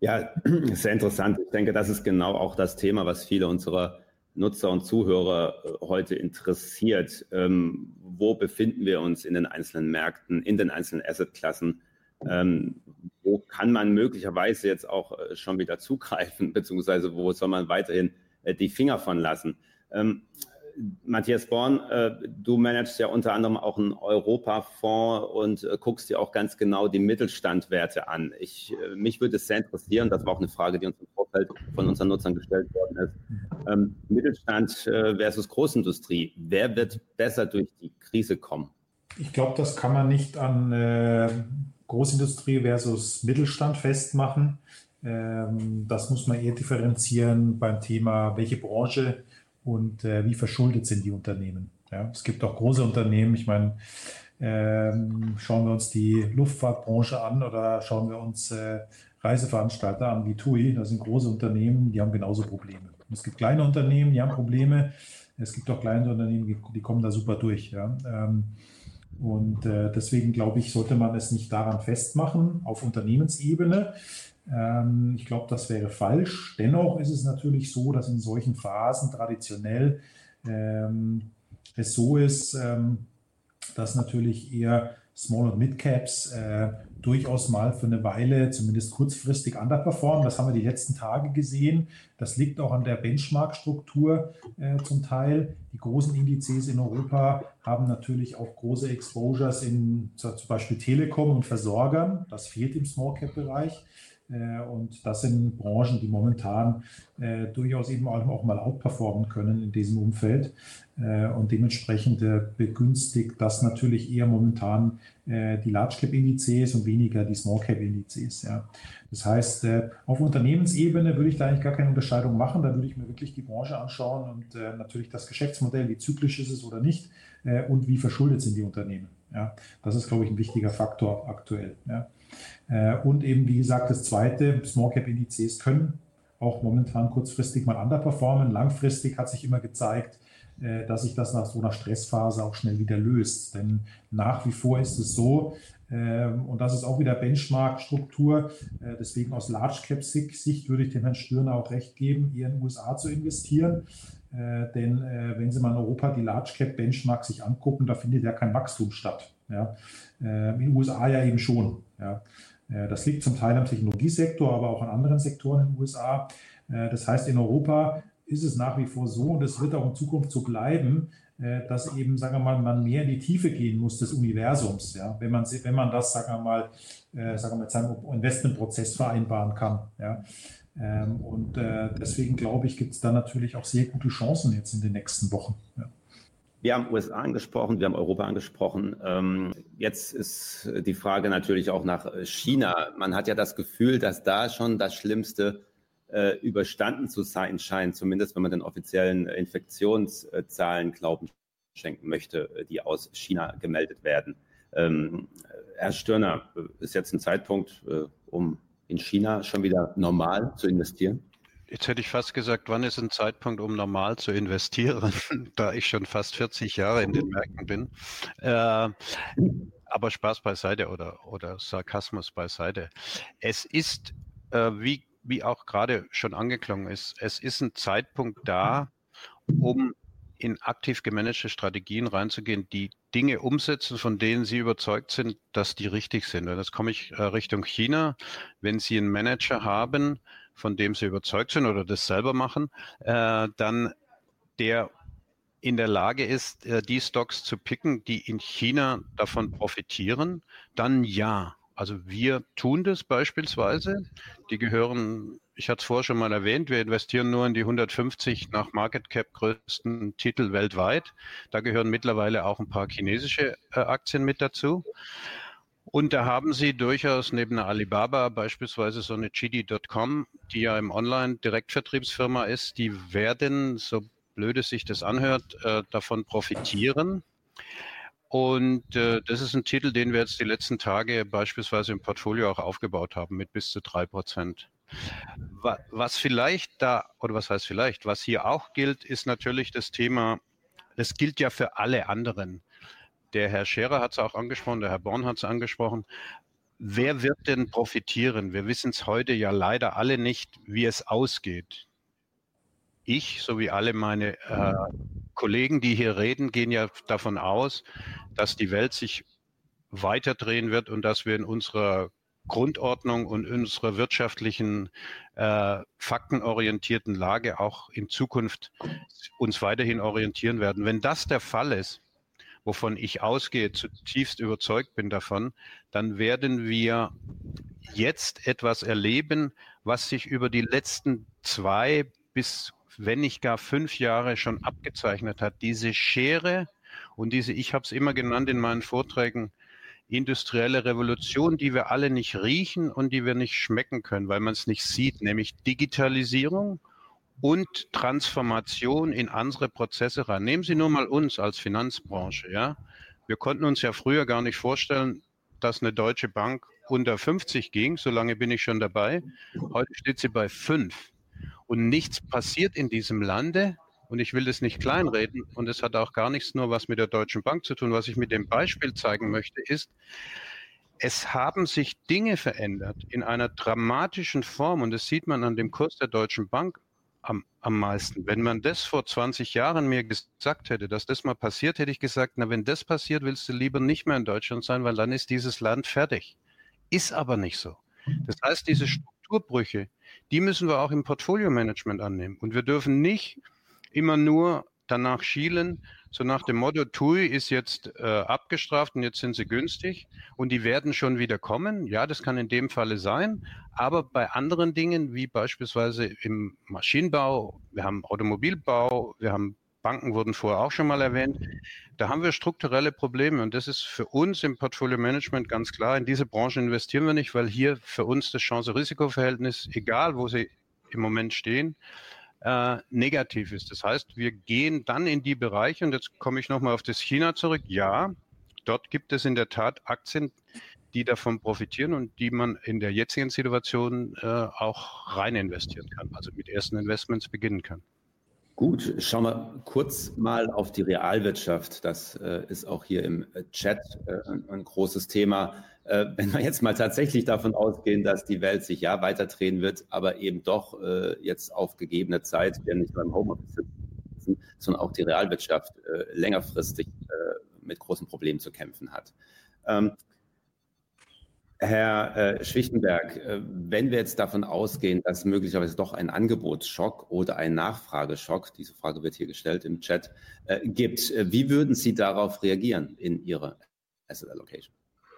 Ja, sehr interessant. Ich denke, das ist genau auch das Thema, was viele unserer Nutzer und Zuhörer äh, heute interessiert. Ähm, wo befinden wir uns in den einzelnen Märkten, in den einzelnen Assetklassen? Ähm, wo kann man möglicherweise jetzt auch äh, schon wieder zugreifen, beziehungsweise wo soll man weiterhin äh, die Finger von lassen? Ähm, Matthias Born, äh, du managst ja unter anderem auch einen Europa-Fonds und äh, guckst dir auch ganz genau die Mittelstandwerte an. Ich, äh, mich würde es sehr interessieren, das war auch eine Frage, die uns im Vorfeld von unseren Nutzern gestellt worden ist. Ähm, Mittelstand versus Großindustrie. Wer wird besser durch die Krise kommen? Ich glaube, das kann man nicht an äh, Großindustrie versus Mittelstand festmachen. Ähm, das muss man eher differenzieren beim Thema, welche Branche und äh, wie verschuldet sind die Unternehmen. Ja, es gibt auch große Unternehmen, ich meine, ähm, schauen wir uns die Luftfahrtbranche an oder schauen wir uns äh, Reiseveranstalter an wie TUI, das sind große Unternehmen, die haben genauso Probleme. Und es gibt kleine Unternehmen, die haben Probleme. Es gibt auch kleine Unternehmen, die, kommen da super durch. Ja. Ähm, und äh, deswegen glaube ich, sollte man es nicht daran festmachen auf Unternehmensebene, ich glaube, das wäre falsch. Dennoch ist es natürlich so, dass in solchen Phasen traditionell ähm, es so ist, ähm, dass natürlich eher Small- und Mid-Caps äh, durchaus mal für eine Weile, zumindest kurzfristig, underperformen. Das haben wir die letzten Tage gesehen. Das liegt auch an der Benchmark-Struktur äh, zum Teil. Die großen Indizes in Europa haben natürlich auch große Exposures in zum Beispiel Telekom und Versorgern. Das fehlt im Small-Cap-Bereich. Äh, und das sind Branchen, die momentan äh, durchaus eben auch mal outperformen können in diesem Umfeld. Äh, und dementsprechend begünstigt das natürlich eher momentan die Large Cap Indizes und weniger die Small Cap Indizes. Ja. Das heißt, auf Unternehmensebene würde ich da eigentlich gar keine Unterscheidung machen. Da würde ich mir wirklich die Branche anschauen und natürlich das Geschäftsmodell, wie zyklisch ist es oder nicht und wie verschuldet sind die Unternehmen. Ja. Das ist, glaube ich, ein wichtiger Faktor aktuell. Ja. Äh, und eben, wie gesagt, das zweite, Small Cap Indizes können auch momentan kurzfristig mal underperformen. Langfristig hat sich immer gezeigt, äh, dass sich das nach so einer Stressphase auch schnell wieder löst. Denn nach wie vor ist es so, ähm, und das ist auch wieder Benchmark-Struktur. Äh, deswegen aus Large Cap-Sicht würde ich dem Herrn Stirner auch recht geben, eher in den USA zu investieren. Denn wenn Sie mal in Europa die Large Cap Benchmark sich angucken, da findet ja kein Wachstum statt. Ja. In den USA ja eben schon. Ja. Äh, das liegt zum Teil am Technologiesektor, aber auch an anderen Sektoren in den USA. Äh, das heißt, in Europa ist es nach wie vor so und es wird auch in Zukunft so bleiben, äh, dass eben, sagen wir mal, man mehr in die Tiefe gehen muss des Universums, ja, wenn man, wenn man das, sagen wir mal, sagen wir mit seinem Investmentprozess vereinbaren kann. Ja. Ähm, und deswegen glaube ich, gibt es da natürlich auch sehr gute Chancen jetzt in den nächsten Wochen. Ja. Wir haben USA angesprochen, wir haben Europa angesprochen. Ähm, jetzt ist die Frage natürlich auch nach China. Man hat ja das Gefühl, dass da schon das Schlimmste äh, überstanden zu sein scheint, zumindest wenn man den offiziellen Infektionszahlen Glauben schenken möchte, die aus China gemeldet werden. Ähm, Herr Stirner, ist jetzt ein Zeitpunkt, äh, um in China schon wieder normal zu investieren? Jetzt hätte ich fast gesagt, wann ist ein Zeitpunkt, um normal zu investieren, da ich schon fast 40 Jahre in den Märkten bin. Äh, aber Spaß beiseite oder, oder Sarkasmus beiseite. Es ist, äh, wie, wie auch gerade schon angeklungen ist, es ist ein Zeitpunkt da, um in aktiv gemanagte Strategien reinzugehen, die Dinge umsetzen, von denen Sie überzeugt sind, dass die richtig sind. Und jetzt komme ich äh, Richtung China. Wenn Sie einen Manager haben, von dem sie überzeugt sind oder das selber machen, äh, dann der in der Lage ist, äh, die Stocks zu picken, die in China davon profitieren, dann ja. Also wir tun das beispielsweise. Die gehören, ich hatte es vorher schon mal erwähnt, wir investieren nur in die 150 nach Market Cap größten Titel weltweit. Da gehören mittlerweile auch ein paar chinesische äh, Aktien mit dazu. Und da haben Sie durchaus neben der Alibaba beispielsweise so eine GD.com, die ja im Online-Direktvertriebsfirma ist, die werden, so blöd es sich das anhört, äh, davon profitieren. Und äh, das ist ein Titel, den wir jetzt die letzten Tage beispielsweise im Portfolio auch aufgebaut haben mit bis zu drei Prozent. Was vielleicht da, oder was heißt vielleicht, was hier auch gilt, ist natürlich das Thema, das gilt ja für alle anderen. Der Herr Scherer hat es auch angesprochen, der Herr Born hat es angesprochen. Wer wird denn profitieren? Wir wissen es heute ja leider alle nicht, wie es ausgeht. Ich sowie alle meine äh, Kollegen, die hier reden, gehen ja davon aus, dass die Welt sich weiterdrehen wird und dass wir in unserer Grundordnung und unserer wirtschaftlichen, äh, faktenorientierten Lage auch in Zukunft uns weiterhin orientieren werden. Wenn das der Fall ist, wovon ich ausgehe, zutiefst überzeugt bin davon, dann werden wir jetzt etwas erleben, was sich über die letzten zwei bis wenn nicht gar fünf Jahre schon abgezeichnet hat. Diese Schere und diese, ich habe es immer genannt in meinen Vorträgen, industrielle Revolution, die wir alle nicht riechen und die wir nicht schmecken können, weil man es nicht sieht, nämlich Digitalisierung und Transformation in andere Prozesse rein. Nehmen Sie nur mal uns als Finanzbranche, ja. Wir konnten uns ja früher gar nicht vorstellen, dass eine deutsche Bank unter 50 ging. So lange bin ich schon dabei. Heute steht sie bei 5. Und nichts passiert in diesem Lande. Und ich will das nicht kleinreden. Und es hat auch gar nichts nur was mit der Deutschen Bank zu tun. Was ich mit dem Beispiel zeigen möchte, ist, es haben sich Dinge verändert in einer dramatischen Form. Und das sieht man an dem Kurs der Deutschen Bank am, am meisten. Wenn man das vor 20 Jahren mir gesagt hätte, dass das mal passiert, hätte ich gesagt, na, wenn das passiert, willst du lieber nicht mehr in Deutschland sein, weil dann ist dieses Land fertig. Ist aber nicht so. Das heißt, diese Strukturbrüche, die müssen wir auch im Portfolio-Management annehmen. Und wir dürfen nicht immer nur danach schielen, so nach dem Motto, TUI ist jetzt äh, abgestraft und jetzt sind sie günstig und die werden schon wieder kommen. Ja, das kann in dem Falle sein. Aber bei anderen Dingen, wie beispielsweise im Maschinenbau, wir haben Automobilbau, wir haben Banken wurden vorher auch schon mal erwähnt. Da haben wir strukturelle Probleme und das ist für uns im Portfolio Management ganz klar. In diese Branche investieren wir nicht, weil hier für uns das Chance-Risiko-Verhältnis, egal wo sie im Moment stehen, äh, negativ ist. Das heißt, wir gehen dann in die Bereiche, und jetzt komme ich nochmal auf das China zurück. Ja, dort gibt es in der Tat Aktien, die davon profitieren und die man in der jetzigen Situation äh, auch rein investieren kann, also mit ersten Investments beginnen kann. Gut, schauen wir kurz mal auf die Realwirtschaft. Das äh, ist auch hier im Chat äh, ein, ein, großes Thema. Äh, wenn wir jetzt mal tatsächlich davon ausgehen, dass die Welt sich ja weiter drehen wird, aber eben doch äh, jetzt auf gegebene Zeit, wir nicht beim Homeoffice sitzen, sondern auch die Realwirtschaft äh, längerfristig äh, mit großen Problemen zu kämpfen hat. Ähm, Herr äh, Schwichtenberg, äh, wenn wir jetzt davon ausgehen, dass möglicherweise doch ein Angebotsschock oder ein Nachfrageschock, diese Frage wird hier gestellt im Chat, äh, gibt, äh, wie würden Sie darauf reagieren in Ihrer Asset Allocation?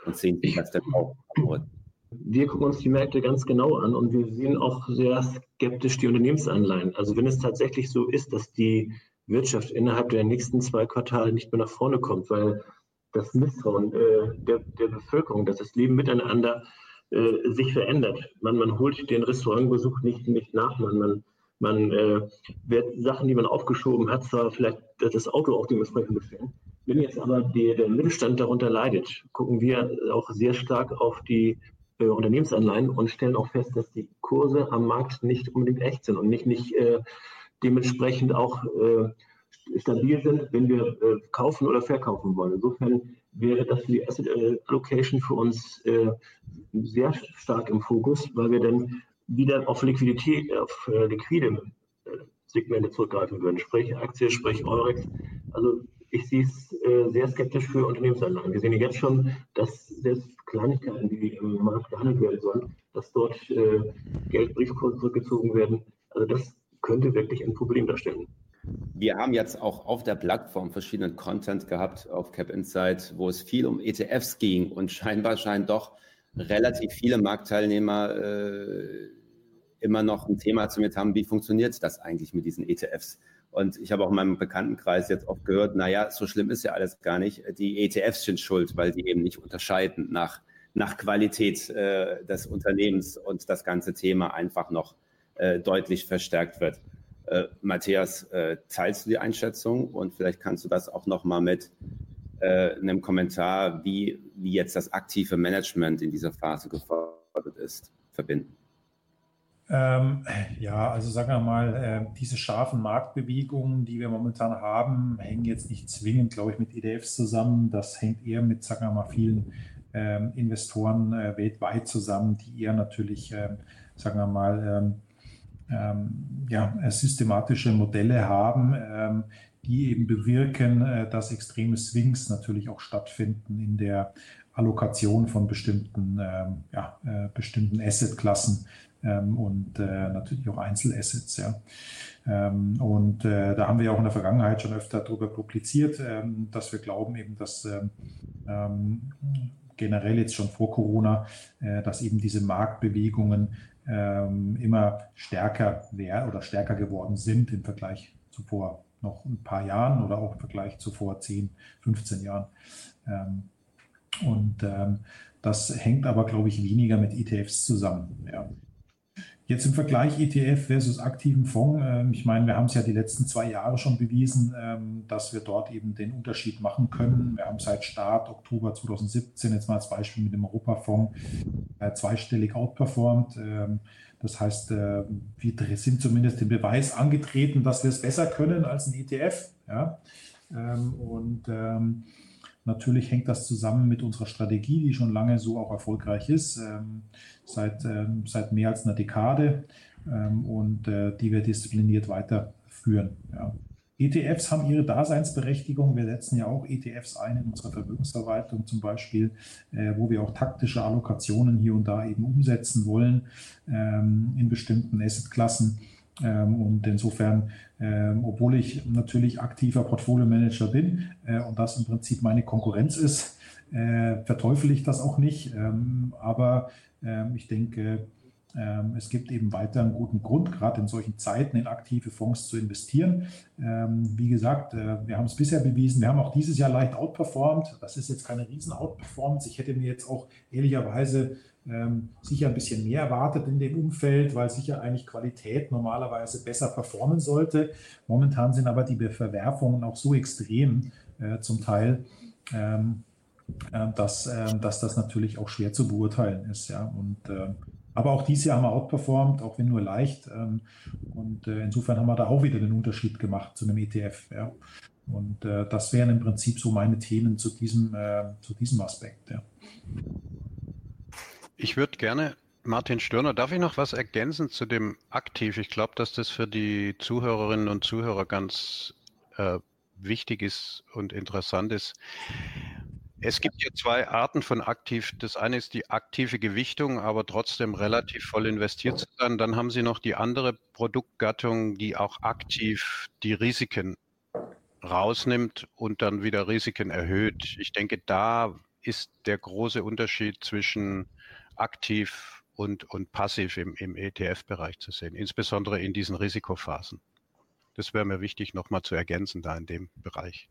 Und sehen Sie das denn auch? Wir gucken uns die Märkte ganz genau an und wir sehen auch sehr skeptisch die Unternehmensanleihen. Also wenn es tatsächlich so ist, dass die Wirtschaft innerhalb der nächsten zwei Quartale nicht mehr nach vorne kommt, weil das Misstrauen äh, der, der Bevölkerung, dass das Leben miteinander äh, sich verändert. Man, man holt den Restaurantbesuch nicht, nicht nach, man, man, man äh, wird Sachen, die man aufgeschoben hat, zwar vielleicht das Auto auch dementsprechend bestellen. Wenn jetzt aber die, der Mittelstand darunter leidet, gucken wir auch sehr stark auf die äh, Unternehmensanleihen und stellen auch fest, dass die Kurse am Markt nicht unbedingt echt sind und nicht, nicht äh, dementsprechend auch äh, stabil sind, wenn wir äh, kaufen oder verkaufen wollen. Insofern wäre das für die Asset Allocation für uns äh, sehr stark im Fokus, weil wir dann wieder auf Liquidität, auf äh, liquide äh, Segmente zurückgreifen würden, sprich Aktie, sprich Eurex. Also ich sehe es äh, sehr skeptisch für Unternehmensanlagen. Wir sehen jetzt schon, dass selbst Kleinigkeiten, die im Markt gehandelt werden sollen, dass dort äh, Geldbriefkurse zurückgezogen werden. Also das könnte wirklich ein Problem darstellen. Wir haben jetzt auch auf der Plattform verschiedenen Content gehabt auf Cap Insight, wo es viel um ETFs ging und scheinbar scheinen doch relativ viele Marktteilnehmer äh, immer noch ein Thema zu mir haben, wie funktioniert das eigentlich mit diesen ETFs? Und ich habe auch in meinem Bekanntenkreis jetzt oft gehört, naja, so schlimm ist ja alles gar nicht. Die ETFs sind schuld, weil die eben nicht unterscheiden nach, nach Qualität äh, des Unternehmens und das ganze Thema einfach noch äh, deutlich verstärkt wird. Äh, Matthias, äh, teilst du die Einschätzung und vielleicht kannst du das auch nochmal mit äh, einem Kommentar, wie, wie jetzt das aktive Management in dieser Phase gefordert ist, verbinden? Ähm, ja, also sagen wir mal, äh, diese scharfen Marktbewegungen, die wir momentan haben, hängen jetzt nicht zwingend, glaube ich, mit ETFs zusammen. Das hängt eher mit, sagen wir mal, vielen ähm, Investoren äh, weltweit zusammen, die eher natürlich, ähm, sagen wir mal, ähm, ja, systematische Modelle haben, ähm, die eben bewirken, äh, dass extreme Swings natürlich auch stattfinden in der Allokation von bestimmten, ähm, ja, äh, bestimmten Assetklassen ähm, und äh, natürlich auch Einzelassets. Ja. Ähm, und äh, da haben wir auch in der Vergangenheit schon öfter darüber publiziert, ähm, dass wir glauben eben, dass generell jetzt schon vor Corona, äh, dass eben diese Marktbewegungen immer stärker wär, oder stärker geworden sind im Vergleich zu vor noch ein paar Jahren oder auch im Vergleich zu vor 10, 15 Jahren. Ähm, und ähm, das hängt aber, glaube ich, weniger mit ETFs zusammen. Ja. Jetzt im Vergleich ETF versus aktiven Fonds. Ähm, ich meine, wir haben es ja die letzten zwei Jahre schon bewiesen, ähm, dass wir dort eben den Unterschied machen können. Wir haben seit Start Oktober 2017 jetzt mal als Beispiel mit dem Europafonds äh, zweistellig outperformed. Ähm, das heißt, äh, wir sind zumindest den Beweis angetreten, dass wir es besser können als ein ETF. Ja? Und Natürlich hängt das zusammen mit unserer Strategie, die schon lange so auch erfolgreich ist, ähm, seit, ähm, seit mehr als einer Dekade ähm, und äh, die wir diszipliniert weiterführen. Ja. ETFs haben ihre Daseinsberechtigung. Wir setzen ja auch ETFs ein in unserer Vermögensverwaltung zum Beispiel, äh, wo wir auch taktische Allokationen hier und da eben umsetzen wollen ähm, in bestimmten Assetklassen. Ähm, und insofern, ähm, obwohl ich natürlich aktiver Portfolio-Manager bin äh, und das im Prinzip meine Konkurrenz ist, äh, verteufel ich das auch nicht. Ähm, aber ich denke, es gibt eben weiter einen guten Grund, gerade in solchen Zeiten in aktive Fonds zu investieren. Wie gesagt, äh, wir haben es bisher bewiesen. Wir haben auch dieses Jahr leicht outperformed. Das ist jetzt keine riesen Outperformance. Ich hätte mir jetzt auch ehrlicherweise ähm, sicher ein bisschen mehr erwartet in dem Umfeld, weil sicher eigentlich Qualität normalerweise besser performen sollte. Momentan sind aber die Verwerfungen auch so extrem äh, zum Teil, ähm, äh, dass, dass das natürlich auch schwer zu beurteilen ist. Ja. Und, ähm, aber auch dieses Jahr haben wir outperformt, auch wenn nur leicht. Ähm, und äh, insofern haben wir da auch wieder den Unterschied gemacht zu einem ETF. Ja. Und äh, das wären im Prinzip so meine Themen zu diesem, äh, zu diesem Aspekt. Ja. Ich würde gerne, Martin Störner, darf ich noch was ergänzen zu dem Aktiv? Ich glaube, dass das für die Zuhörerinnen und Zuhörer ganz äh, wichtig ist und interessant ist. Es gibt ja zwei Arten von aktiv. Das eine ist die aktive Gewichtung, aber trotzdem relativ voll investiert zu sein. Dann haben Sie noch die andere Produktgattung, die auch aktiv die Risiken rausnimmt und dann wieder Risiken erhöht. Ich denke, da ist der große Unterschied zwischen aktiv und, und passiv im, im ETF-Bereich zu sehen, insbesondere in diesen Risikophasen. Das wäre mir wichtig, nochmal zu ergänzen da in dem Bereich.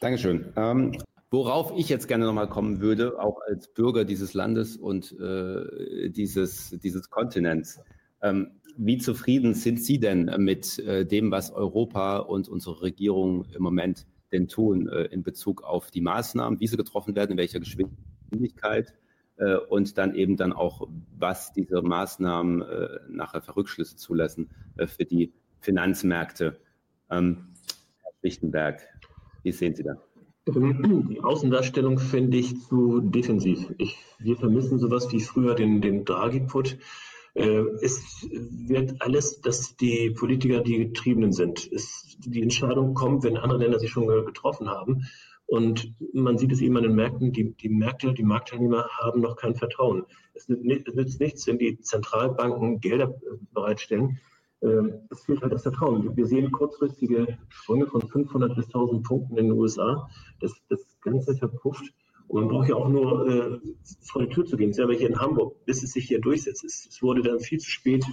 Dankeschön. Ähm, worauf ich jetzt gerne nochmal kommen würde, auch als Bürger dieses Landes und äh, dieses, dieses Kontinents. Ähm, wie zufrieden sind Sie denn mit äh, dem, was Europa und unsere Regierung im Moment denn tun äh, in Bezug auf die Maßnahmen, wie sie getroffen werden, in welcher Geschwindigkeit? Äh, und dann eben dann auch, was diese Maßnahmen äh, nachher für Rückschlüsse zulassen äh, für die Finanzmärkte. Ähm, Herr Lichtenberg, wie sehen Sie das? Die Außendarstellung finde ich zu defensiv. Ich, wir vermissen sowas wie früher den, den Draghi-Put. Äh, es wird alles, dass die Politiker die Getriebenen sind. Es, die Entscheidung kommt, wenn andere Länder sich schon getroffen haben. Und man sieht es eben an den Märkten, die, die Märkte, die Marktteilnehmer haben noch kein Vertrauen. Es nützt nichts, wenn die Zentralbanken Gelder äh, bereitstellen. Ähm, es fehlt halt das Vertrauen. Wir sehen kurzfristige Sprünge von 500 bis 1000 Punkten in den USA. Das, das Ganze verpufft. Und man braucht ja auch nur äh, vor die Tür zu gehen, selber hier in Hamburg, bis es sich hier durchsetzt. Es, es wurde dann viel zu spät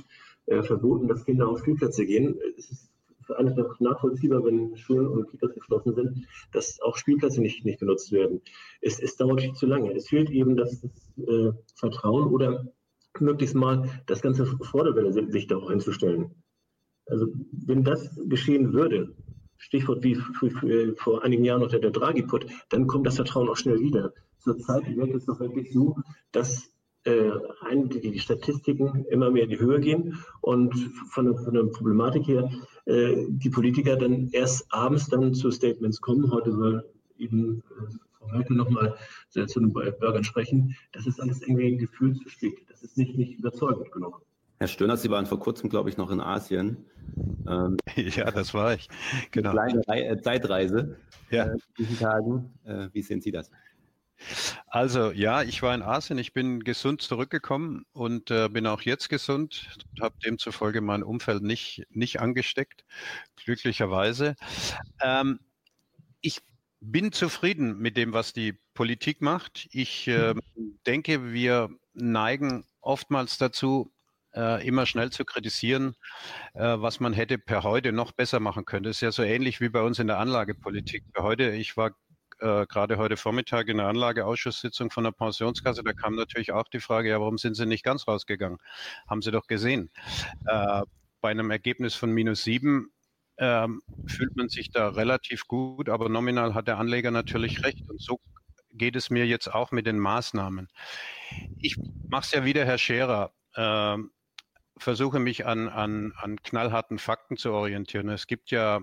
äh, verboten, dass Kinder auf Spielplätze gehen. Es ist für alle nachvollziehbar, wenn Schulen und Kitas geschlossen sind, dass auch Spielplätze nicht, nicht genutzt werden. Es, es dauert viel zu lange. Es fehlt eben das, das äh, Vertrauen oder möglichst mal das ganze Vorderwelle sich darauf einzustellen. Also wenn das geschehen würde, Stichwort wie vor einigen Jahren noch der, der Draghi-Put, dann kommt das Vertrauen auch schnell wieder. Zurzeit wirkt es doch wirklich so, dass äh, die, Statistiken immer mehr in die Höhe gehen und von der, von der Problematik her äh, die Politiker dann erst abends dann zu Statements kommen. Heute soll eben Merkel nochmal zu den Bürgern sprechen. Das ist alles irgendwie gefühlsbestimmt. Das ist nicht, nicht überzeugend genug. Herr Stöner, Sie waren vor kurzem, glaube ich, noch in Asien. Ähm, ja, das war ich. Genau. Eine kleine äh, Zeitreise ja. äh, diesen Tagen. Äh, wie sehen Sie das? Also ja, ich war in Asien, ich bin gesund zurückgekommen und äh, bin auch jetzt gesund, habe demzufolge mein Umfeld nicht, nicht angesteckt, glücklicherweise. Ähm, ich bin zufrieden mit dem, was die Politik macht. Ich äh, denke, wir neigen oftmals dazu, äh, immer schnell zu kritisieren, äh, was man hätte per heute noch besser machen können. Das ist ja so ähnlich wie bei uns in der Anlagepolitik. Per heute, ich war äh, gerade heute Vormittag in der Anlageausschusssitzung von der Pensionskasse, da kam natürlich auch die Frage, ja, warum sind Sie nicht ganz rausgegangen? Haben Sie doch gesehen. Äh, bei einem Ergebnis von minus sieben ähm, fühlt man sich da relativ gut, aber nominal hat der Anleger natürlich recht. Und so geht es mir jetzt auch mit den Maßnahmen. Ich mache es ja wieder, Herr Scherer. Äh, versuche mich an, an, an knallharten Fakten zu orientieren. Es gibt ja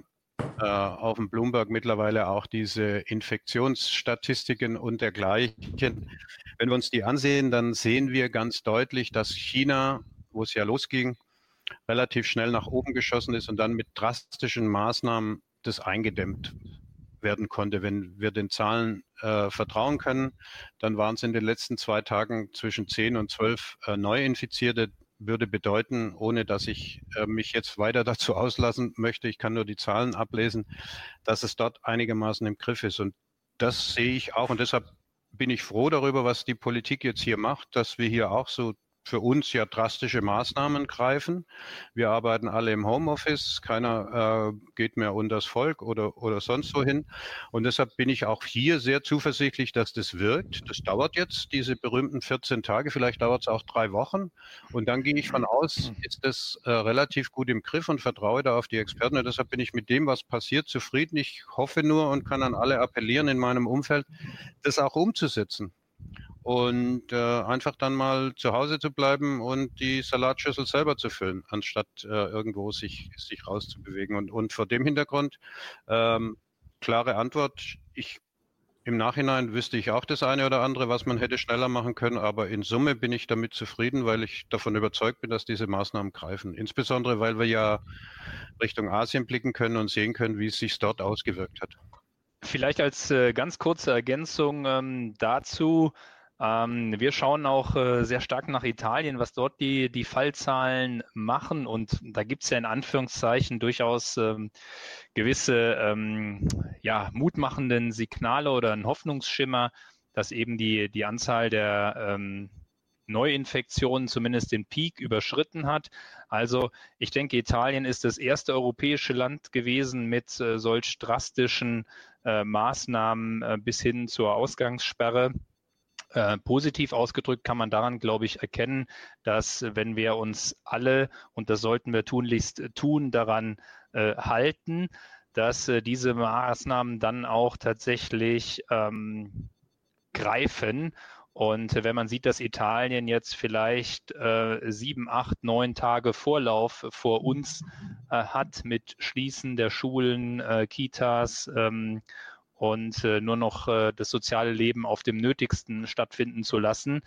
äh, auf dem Bloomberg mittlerweile auch diese Infektionsstatistiken und dergleichen. Wenn wir uns die ansehen, dann sehen wir ganz deutlich, dass China, wo es ja losging, relativ schnell nach oben geschossen ist und dann mit drastischen Maßnahmen das eingedämmt werden konnte. Wenn wir den Zahlen äh, vertrauen können, dann waren es in den letzten zwei Tagen zwischen 10 und 12 äh, Neuinfizierte würde bedeuten, ohne dass ich äh, mich jetzt weiter dazu auslassen möchte, ich kann nur die Zahlen ablesen, dass es dort einigermaßen im Griff ist. Und das sehe ich auch und deshalb bin ich froh darüber, was die Politik jetzt hier macht, dass wir hier auch so für uns ja drastische Maßnahmen greifen. Wir arbeiten alle im Homeoffice, keiner äh, geht mehr unters Volk oder, oder sonst so hin. Und deshalb bin ich auch hier sehr zuversichtlich, dass das wirkt. Das dauert jetzt, diese berühmten 14 Tage, vielleicht dauert es auch drei Wochen. Und dann gehe ich von aus, ist das äh, relativ gut im Griff und vertraue da auf die Experten. Und deshalb bin ich mit dem, was passiert, zufrieden. Ich hoffe nur und kann an alle appellieren in meinem Umfeld, das auch umzusetzen und äh, einfach dann mal zu Hause zu bleiben und die Salatschüssel selber zu füllen, anstatt äh, irgendwo sich, sich rauszubewegen. Und, und vor dem Hintergrund, ähm, klare Antwort, ich im Nachhinein wüsste ich auch das eine oder andere, was man hätte schneller machen können, aber in Summe bin ich damit zufrieden, weil ich davon überzeugt bin, dass diese Maßnahmen greifen. Insbesondere, weil wir ja Richtung Asien blicken können und sehen können, wie es sich dort ausgewirkt hat. Vielleicht als äh, ganz kurze Ergänzung ähm, dazu, ähm, wir schauen auch äh, sehr stark nach Italien, was dort die, die Fallzahlen machen. Und da gibt es ja in Anführungszeichen durchaus ähm, gewisse ähm, ja, mutmachenden Signale oder einen Hoffnungsschimmer, dass eben die, die Anzahl der ähm, Neuinfektionen zumindest den Peak überschritten hat. Also ich denke, Italien ist das erste europäische Land gewesen mit äh, solch drastischen äh, Maßnahmen äh, bis hin zur Ausgangssperre. Äh, positiv ausgedrückt kann man daran, glaube ich, erkennen, dass wenn wir uns alle, und das sollten wir tunlichst tun, daran äh, halten, dass äh, diese Maßnahmen dann auch tatsächlich ähm, greifen. Und wenn man sieht, dass Italien jetzt vielleicht äh, sieben, acht, neun Tage Vorlauf vor uns äh, hat mit Schließen der Schulen, äh, Kitas, ähm, und äh, nur noch äh, das soziale Leben auf dem Nötigsten stattfinden zu lassen,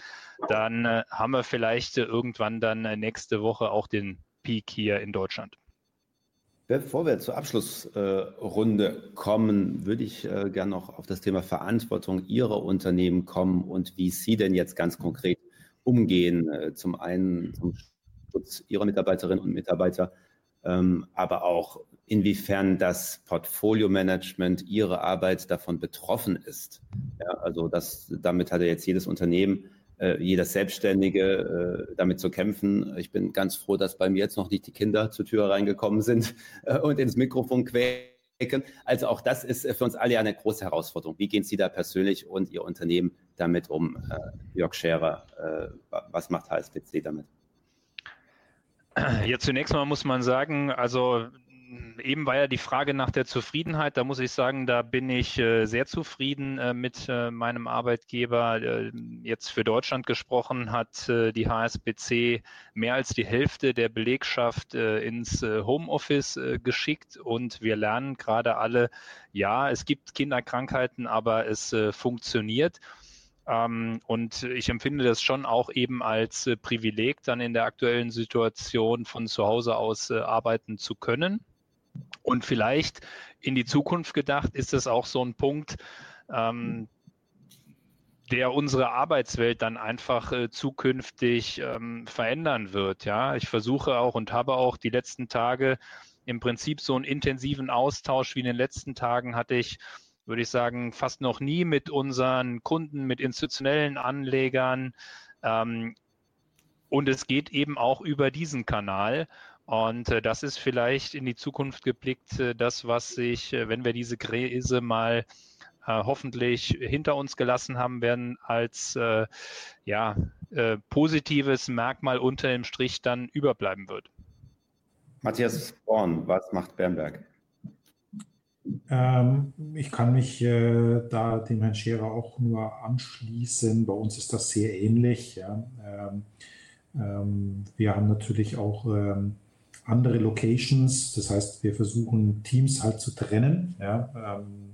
dann äh, haben wir vielleicht äh, irgendwann dann äh, nächste Woche auch den Peak hier in Deutschland. Bevor wir zur Abschlussrunde kommen, würde ich äh, gerne noch auf das Thema Verantwortung Ihrer Unternehmen kommen und wie Sie denn jetzt ganz konkret umgehen. Zum einen zum Schutz Ihrer Mitarbeiterinnen und Mitarbeiter, ähm, aber auch inwiefern das Portfolio-Management, Ihre Arbeit davon betroffen ist. Ja, also das, damit hatte jetzt jedes Unternehmen, äh, jeder Selbstständige äh, damit zu kämpfen. Ich bin ganz froh, dass bei mir jetzt noch nicht die Kinder zur Tür reingekommen sind äh, und ins Mikrofon quäken. Also auch das ist für uns alle eine große Herausforderung. Wie gehen Sie da persönlich und Ihr Unternehmen damit um? Äh, Jörg Scherer, äh, was macht HSBC damit? Ja, zunächst mal muss man sagen, also eben war ja die Frage nach der Zufriedenheit. Da muss ich sagen, da bin ich äh, sehr zufrieden äh, mit äh, meinem Arbeitgeber. Jetzt für Deutschland gesprochen hat die HSBC mehr als die Hälfte der Belegschaft ins Homeoffice geschickt und wir lernen gerade alle, ja, es gibt Kinderkrankheiten, aber es funktioniert. Ähm, und ich empfinde das schon auch eben als Privileg, dann in der aktuellen Situation von zu Hause aus arbeiten zu können. Und vielleicht in die Zukunft gedacht ist es auch so ein Punkt, ähm, der unsere Arbeitswelt dann einfach äh, zukünftig ähm, verändern wird. Ja, ich versuche auch und habe auch die letzten Tage im Prinzip so einen intensiven Austausch wie in den letzten Tagen hatte ich, würde ich sagen, fast noch nie mit unseren Kunden, mit institutionellen Anlegern. Ähm, und es geht eben auch über diesen Kanal. Und äh, das ist vielleicht in die Zukunft geblickt äh, das, was sich, äh, wenn wir diese Krise mal äh, hoffentlich hinter uns gelassen haben werden, als äh, ja, äh, positives Merkmal unter dem Strich dann überbleiben wird. Matthias Born, was macht Bernberg? Ähm, ich kann mich äh, da dem Herrn Scherer auch nur anschließen. Bei uns ist das sehr ähnlich. Ja. Ähm, ähm, wir haben natürlich auch ähm, andere Locations. Das heißt, wir versuchen Teams halt zu trennen. Ja, ähm,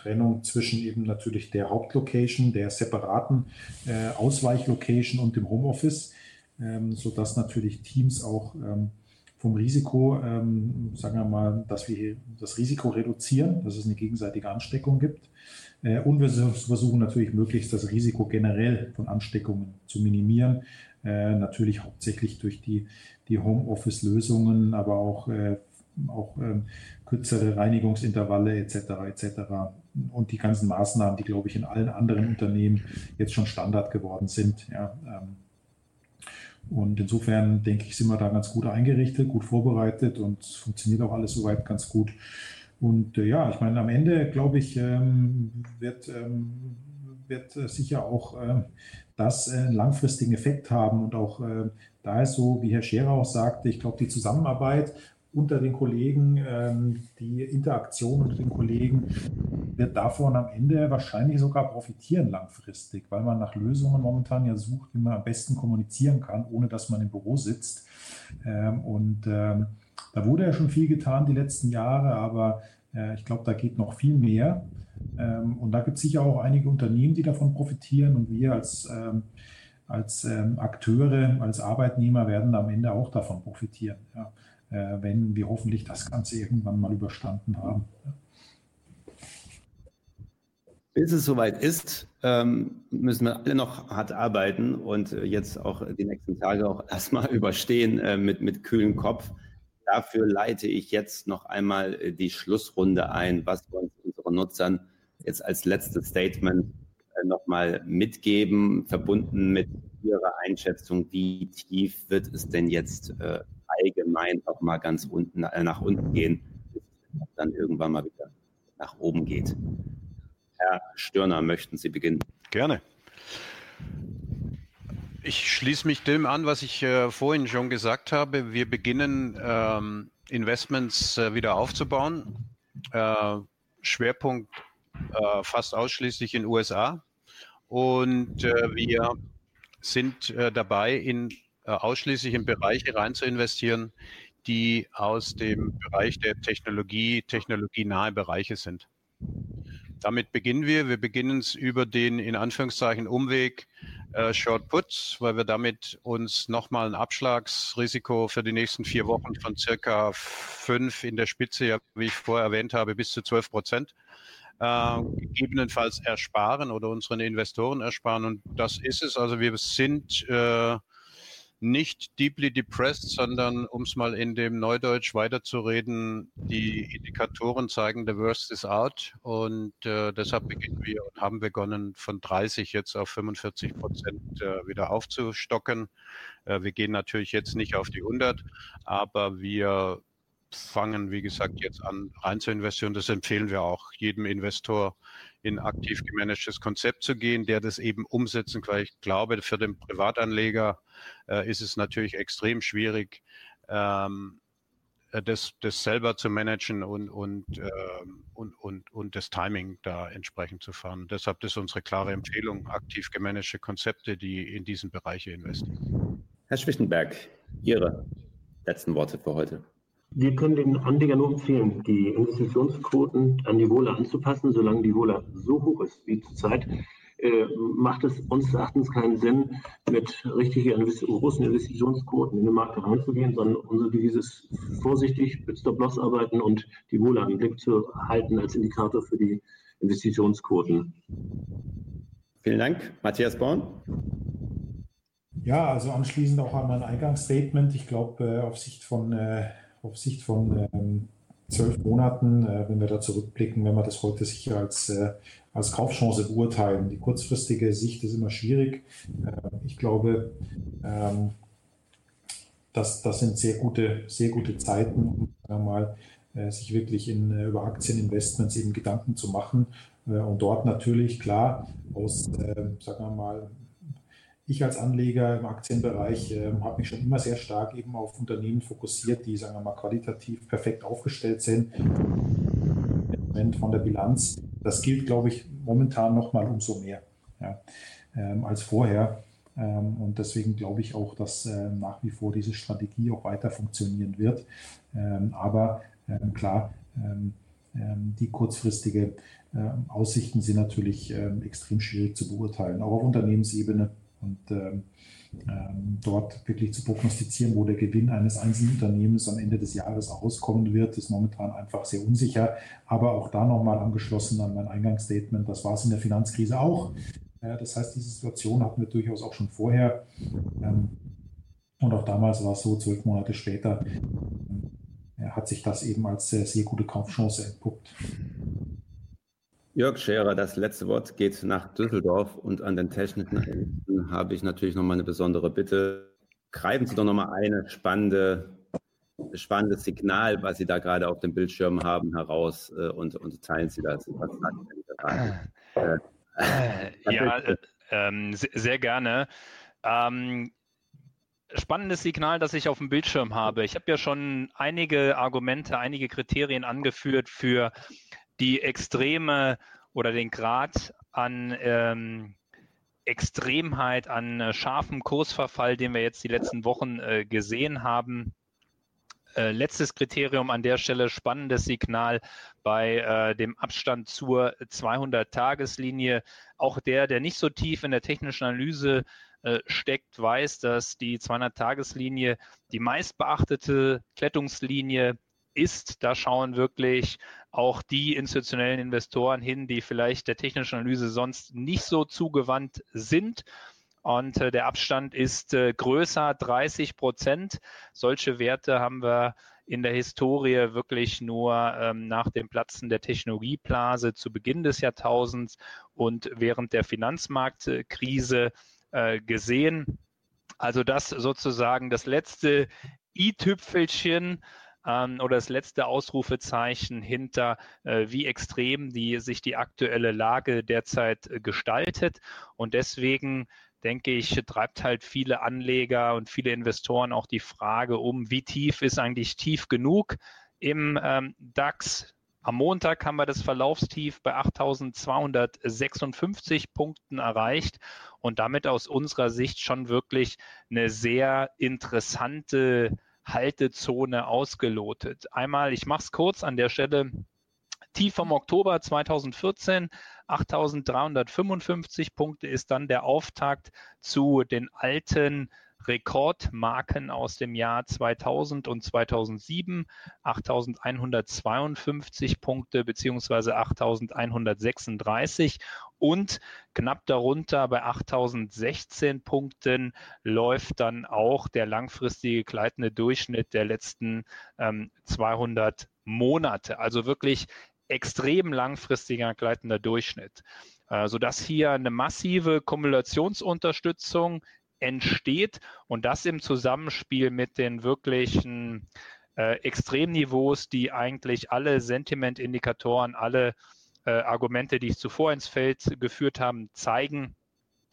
Trennung zwischen eben natürlich der Hauptlocation, der separaten äh, Ausweichlocation und dem Homeoffice, ähm, sodass natürlich Teams auch ähm, vom Risiko, ähm, sagen wir mal, dass wir das Risiko reduzieren, dass es eine gegenseitige Ansteckung gibt. Äh, und wir versuchen natürlich möglichst das Risiko generell von Ansteckungen zu minimieren, Äh, natürlich hauptsächlich durch die, die Homeoffice-Lösungen, aber auch, äh, auch ähm, kürzere Reinigungsintervalle etc. etc. Und die ganzen Maßnahmen, die, glaube ich, in allen anderen Unternehmen jetzt schon Standard geworden sind. Ja, ähm, und insofern denke ich, sind wir da ganz gut eingerichtet, gut vorbereitet und es funktioniert auch alles soweit ganz gut. Und äh, ja, ich meine, am Ende, glaube ich, ähm, wird, ähm, wird äh, sicher auch äh, das äh, einen langfristigen Effekt haben. Und auch äh, da ist so, wie Herr Scherer auch sagte, ich glaube, die Zusammenarbeit unter den Kollegen, ähm, die Interaktion unter den Kollegen wird davon am Ende wahrscheinlich sogar profitieren langfristig, weil man nach Lösungen momentan ja sucht, wie man am besten kommunizieren kann, ohne dass man im Büro sitzt. Ähm, und ähm, da wurde ja schon viel getan die letzten Jahre, aber ich glaube, da geht noch viel mehr. Ähm, und da gibt es sicher auch einige Unternehmen, die davon profitieren. Und wir als, ähm, als ähm, Akteure, als Arbeitnehmer werden am Ende auch davon profitieren, äh, wenn wir hoffentlich das Ganze irgendwann mal überstanden haben. Bis es soweit ist, müssen wir alle noch hart arbeiten und äh, jetzt auch die nächsten Tage auch erstmal überstehen mit, mit kühlem Kopf. Dafür leite ich jetzt noch einmal äh, die Schlussrunde ein, was wir uns unseren Nutzern jetzt als letztes Statement äh, nochmal mitgeben, verbunden mit Ihrer Einschätzung, wie tief wird es denn jetzt äh, allgemein auch mal ganz unten nach unten gehen, bis es dann irgendwann mal wieder nach oben geht. Herr Störner, möchten Sie beginnen? Gerne. Ich schließe mich dem an, was ich äh, vorhin schon gesagt habe. Wir beginnen ähm, Investments äh, wieder aufzubauen. Äh, Schwerpunkt äh, fast ausschließlich in USA. Und äh, wir sind äh, dabei, in ausschließlich in Bereiche rein zu investieren, die aus dem Bereich der Technologie, technologienahe Bereiche sind. Damit beginnen wir. Wir beginnen es über den in Anführungszeichen Umweg äh, Short Puts, weil wir damit uns nochmal ein Abschlagsrisiko für die nächsten vier Wochen von circa fünf in der Spitze, ja, wie ich vorher erwähnt habe, bis zu zwölf Prozent äh, gegebenenfalls ersparen oder unseren Investoren ersparen. Und das ist es. Also wir sind äh, nicht deeply depressed, sondern um es mal in dem Neudeutsch weiterzureden, die Indikatoren zeigen, the worst is out und äh, deshalb beginnen wir und haben begonnen, von 30 jetzt auf 45 Prozent äh, wieder aufzustocken. Äh, wir gehen natürlich jetzt nicht auf die 100, aber wir fangen, wie gesagt, jetzt an rein zu investieren. Das empfehlen wir auch jedem Investor, in aktiv gemanagtes Konzept zu gehen, der das eben umsetzen kann. Ich glaube, für den Privatanleger äh, ist es natürlich extrem schwierig, ähm, äh, das, das selber zu managen und, und, äh, und, und, und das Timing da entsprechend zu fahren. Deshalb ist unsere klare Empfehlung, aktiv gemanagte Konzepte, die in diesen Bereiche investieren. Herr Schwichtenberg, Ihre letzten Worte für heute. Wir können den Anlegern nur empfehlen, die Investitionsquoten an die Wohle anzupassen. Solange die Wohle so hoch ist wie zurzeit, äh, macht es uns Erachtens keinen Sinn, mit richtigen großen Investitionsquoten in den Markt reinzugehen, sondern unsere Devise ist vorsichtig mit Stop-Loss arbeiten und die Wohle im Blick zu halten als Indikator für die Investitionsquoten. Vielen Dank. Matthias Born. Ja, also anschließend auch an mein Eingangsstatement. Ich glaube, äh, auf Sicht von äh, auf Sicht von ähm, zwölf Monaten, äh, wenn wir da zurückblicken, wenn wir das heute sicher als, äh, als Kaufchance beurteilen. Die kurzfristige Sicht ist immer schwierig. Äh, ich glaube, ähm, das, das sind sehr gute, sehr gute Zeiten, um mal äh, sich wirklich in, äh, über Aktieninvestments eben Gedanken zu machen. Äh, und dort natürlich klar aus, sagen wir mal, ich als Anleger im Aktienbereich äh, habe mich schon immer sehr stark eben auf Unternehmen fokussiert, die, sagen wir mal, qualitativ perfekt aufgestellt sind. Von der Bilanz. Das gilt, glaube ich, momentan noch mal umso mehr ja, ähm, als vorher. Ähm, und deswegen glaube ich auch, dass äh, nach wie vor diese Strategie auch weiter funktionieren wird. Ähm, aber ähm, klar, ähm, ähm, die kurzfristige Aussichten sind natürlich extrem schwierig zu beurteilen, auch auf Unternehmensebene und ähm, ähm, dort wirklich zu prognostizieren, wo der Gewinn eines einzelnen Unternehmens am Ende des Jahres auskommen wird, ist momentan einfach sehr unsicher. Aber auch da nochmal angeschlossen an mein Eingangsstatement, das war es in der Finanzkrise auch. Das heißt, diese Situation hatten wir durchaus auch schon vorher. Ähm, und auch damals war es so, zwölf Monate später äh, hat sich das eben als sehr, sehr gute Kaufchance entpuppt. Jörg Scherer, das letzte Wort geht nach Düsseldorf und an den technischen Enden habe ich natürlich nochmal eine besondere Bitte. Greifen Sie doch nochmal eine spannende, spannendes Signal, was Sie da gerade auf dem Bildschirm haben, heraus äh, und, und teilen Sie das. Äh, äh, ja, äh, ähm, sehr gerne. Ähm, spannendes Signal, das ich auf dem Bildschirm habe. Ich habe ja schon einige Argumente, einige Kriterien angeführt für die extreme oder den Grad an ähm, Extremheit, an äh, scharfem Kursverfall, den wir jetzt die letzten Wochen äh, gesehen haben. Äh, letztes Kriterium an der Stelle, spannendes Signal bei äh, dem Abstand zur 200-Tageslinie. Auch der, der nicht so tief in der technischen Analyse äh, steckt, weiß, dass die 200-Tageslinie die meistbeachtete Klettungslinie ist. Da schauen wirklich auch die institutionellen Investoren hin, die vielleicht der technischen Analyse sonst nicht so zugewandt sind. Und äh, der Abstand ist äh, größer, 30 Prozent. Solche Werte haben wir in der Historie wirklich nur ähm, nach dem Platzen der Technologieblase zu Beginn des Jahrtausends und während der Finanzmarktkrise äh, gesehen. Also das sozusagen das letzte i-Tüpfelchen ähm, oder das letzte Ausrufezeichen hinter, äh, wie extrem die, sich die aktuelle Lage derzeit äh, gestaltet. Und deswegen denke ich, treibt halt viele Anleger und viele Investoren auch die Frage um, wie tief ist eigentlich tief genug im ähm, DAX? Am Montag haben wir das Verlaufstief bei 8.256 Punkten erreicht und damit aus unserer Sicht schon wirklich eine sehr interessante Haltezone ausgelotet. Einmal, ich mache es kurz an der Stelle, Tief vom Oktober 2014, 8.355 Punkte ist dann der Auftakt zu den alten Rekordmarken aus dem Jahr 2000 und 2007, 8.152 Punkte beziehungsweise 8.136 und knapp darunter bei 8.016 Punkten läuft dann auch der langfristige gleitende Durchschnitt der letzten ähm, 200 Monate. Also wirklich extrem langfristiger gleitender Durchschnitt, äh, sodass hier eine massive Kumulationsunterstützung entsteht und das im Zusammenspiel mit den wirklichen äh, Extremniveaus, die eigentlich alle Sentimentindikatoren, alle äh, Argumente, die ich zuvor ins Feld geführt habe, zeigen,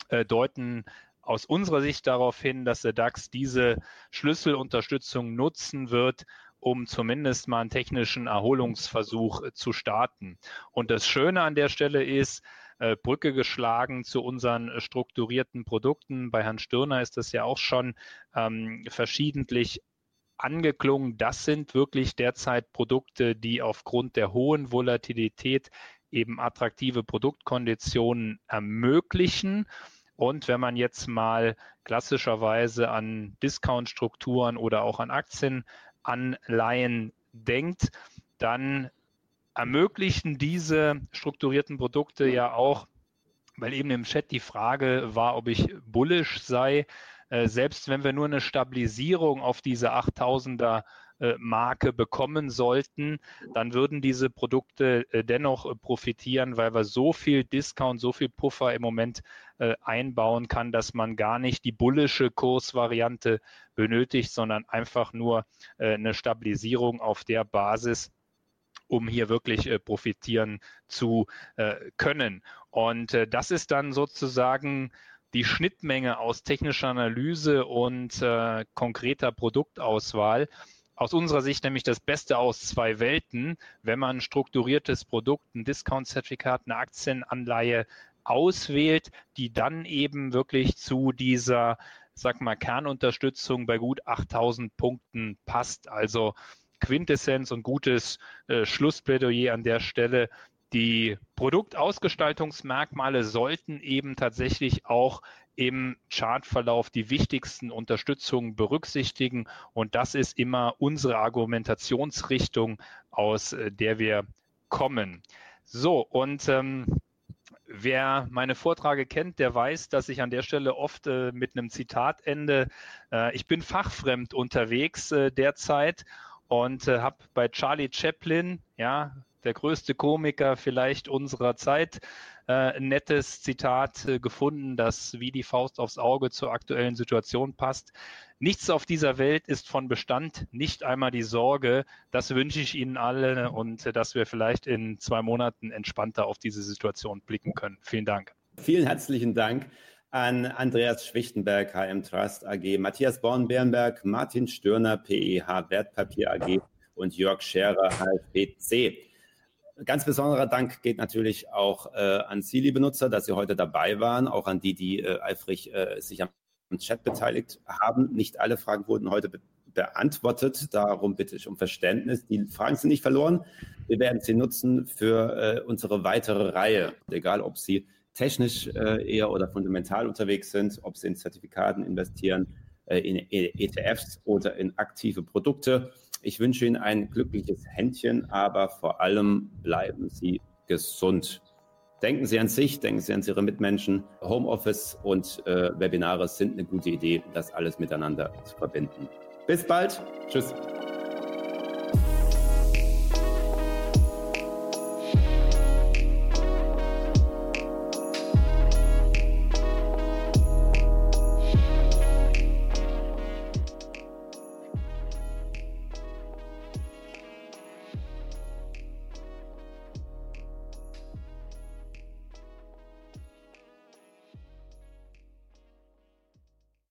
äh, deuten aus unserer Sicht darauf hin, dass der DAX diese Schlüsselunterstützung nutzen wird, um zumindest mal einen technischen Erholungsversuch äh, zu starten. Und das Schöne an der Stelle ist, äh, Brücke geschlagen zu unseren äh, strukturierten Produkten. Bei Herrn Stirner ist das ja auch schon ähm, verschiedentlich angeklungen. Das sind wirklich derzeit Produkte, die aufgrund der hohen Volatilität eben attraktive Produktkonditionen ermöglichen. Und wenn man jetzt mal klassischerweise an Discount-Strukturen oder auch an Aktienanleihen denkt, dann ermöglichen diese strukturierten Produkte ja auch, weil eben im Chat die Frage war, ob ich bullish sei, äh, selbst wenn wir nur eine Stabilisierung auf diese 8000er äh, Marke bekommen sollten, dann würden diese Produkte äh, dennoch profitieren, weil wir so viel Discount, so viel Puffer im Moment einbauen kann, dass man gar nicht die bullische Kursvariante benötigt, sondern einfach nur eine Stabilisierung auf der Basis, um hier wirklich äh, profitieren zu äh, können. Und äh, das ist dann sozusagen die Schnittmenge aus technischer Analyse und äh, konkreter Produktauswahl. Aus unserer Sicht nämlich das Beste aus zwei Welten, wenn man ein strukturiertes Produkt, ein Discount-Zertifikat, eine Aktienanleihe auswählt, die dann eben wirklich zu dieser, sag mal, Kernunterstützung bei gut 8000 Punkten passt. Also Quintessenz und gutes äh, Schlussplädoyer an der Stelle. Die Produktausgestaltungsmerkmale sollten eben tatsächlich auch im Chartverlauf die wichtigsten Unterstützungen berücksichtigen. Und das ist immer unsere Argumentationsrichtung, aus äh, der wir kommen. So, und ähm, wer meine Vorträge kennt, der weiß, dass ich an der Stelle oft äh, mit einem Zitat ende. Äh, ich bin fachfremd unterwegs äh, derzeit und äh, habe bei Charlie Chaplin, ja, der größte Komiker vielleicht unserer Zeit, äh, ein nettes Zitat äh, gefunden, das wie die Faust aufs Auge zur aktuellen Situation passt. Nichts auf dieser Welt ist von Bestand, nicht einmal die Sorge. Das wünsche ich Ihnen alle und äh, dass wir vielleicht in zwei Monaten entspannter auf diese Situation blicken können. Vielen Dank. Vielen herzlichen Dank an Andreas Schwichtenberg, HM Trust AG, Matthias Born-Bernberg, Martin Stürner, PEH Wertpapier AG und Jörg Scherer, HFPC. Ganz besonderer Dank geht natürlich auch äh, an Sie, liebe Nutzer, dass Sie heute dabei waren, auch an die, die äh, eifrig äh, sich am Chat beteiligt haben. Nicht alle Fragen wurden heute be beantwortet, darum bitte ich um Verständnis. Die Fragen sind nicht verloren. Wir werden sie nutzen für äh, unsere weitere Reihe, egal ob Sie technisch äh, eher oder fundamental unterwegs sind, ob Sie in Zertifikaten investieren, äh, in ETFs oder in aktive Produkte. Ich wünsche Ihnen ein glückliches Händchen, aber vor allem bleiben Sie gesund. Denken Sie an sich, denken Sie an Ihre Mitmenschen. Homeoffice und äh, Webinare sind eine gute Idee, das alles miteinander zu verbinden. Bis bald. Tschüss.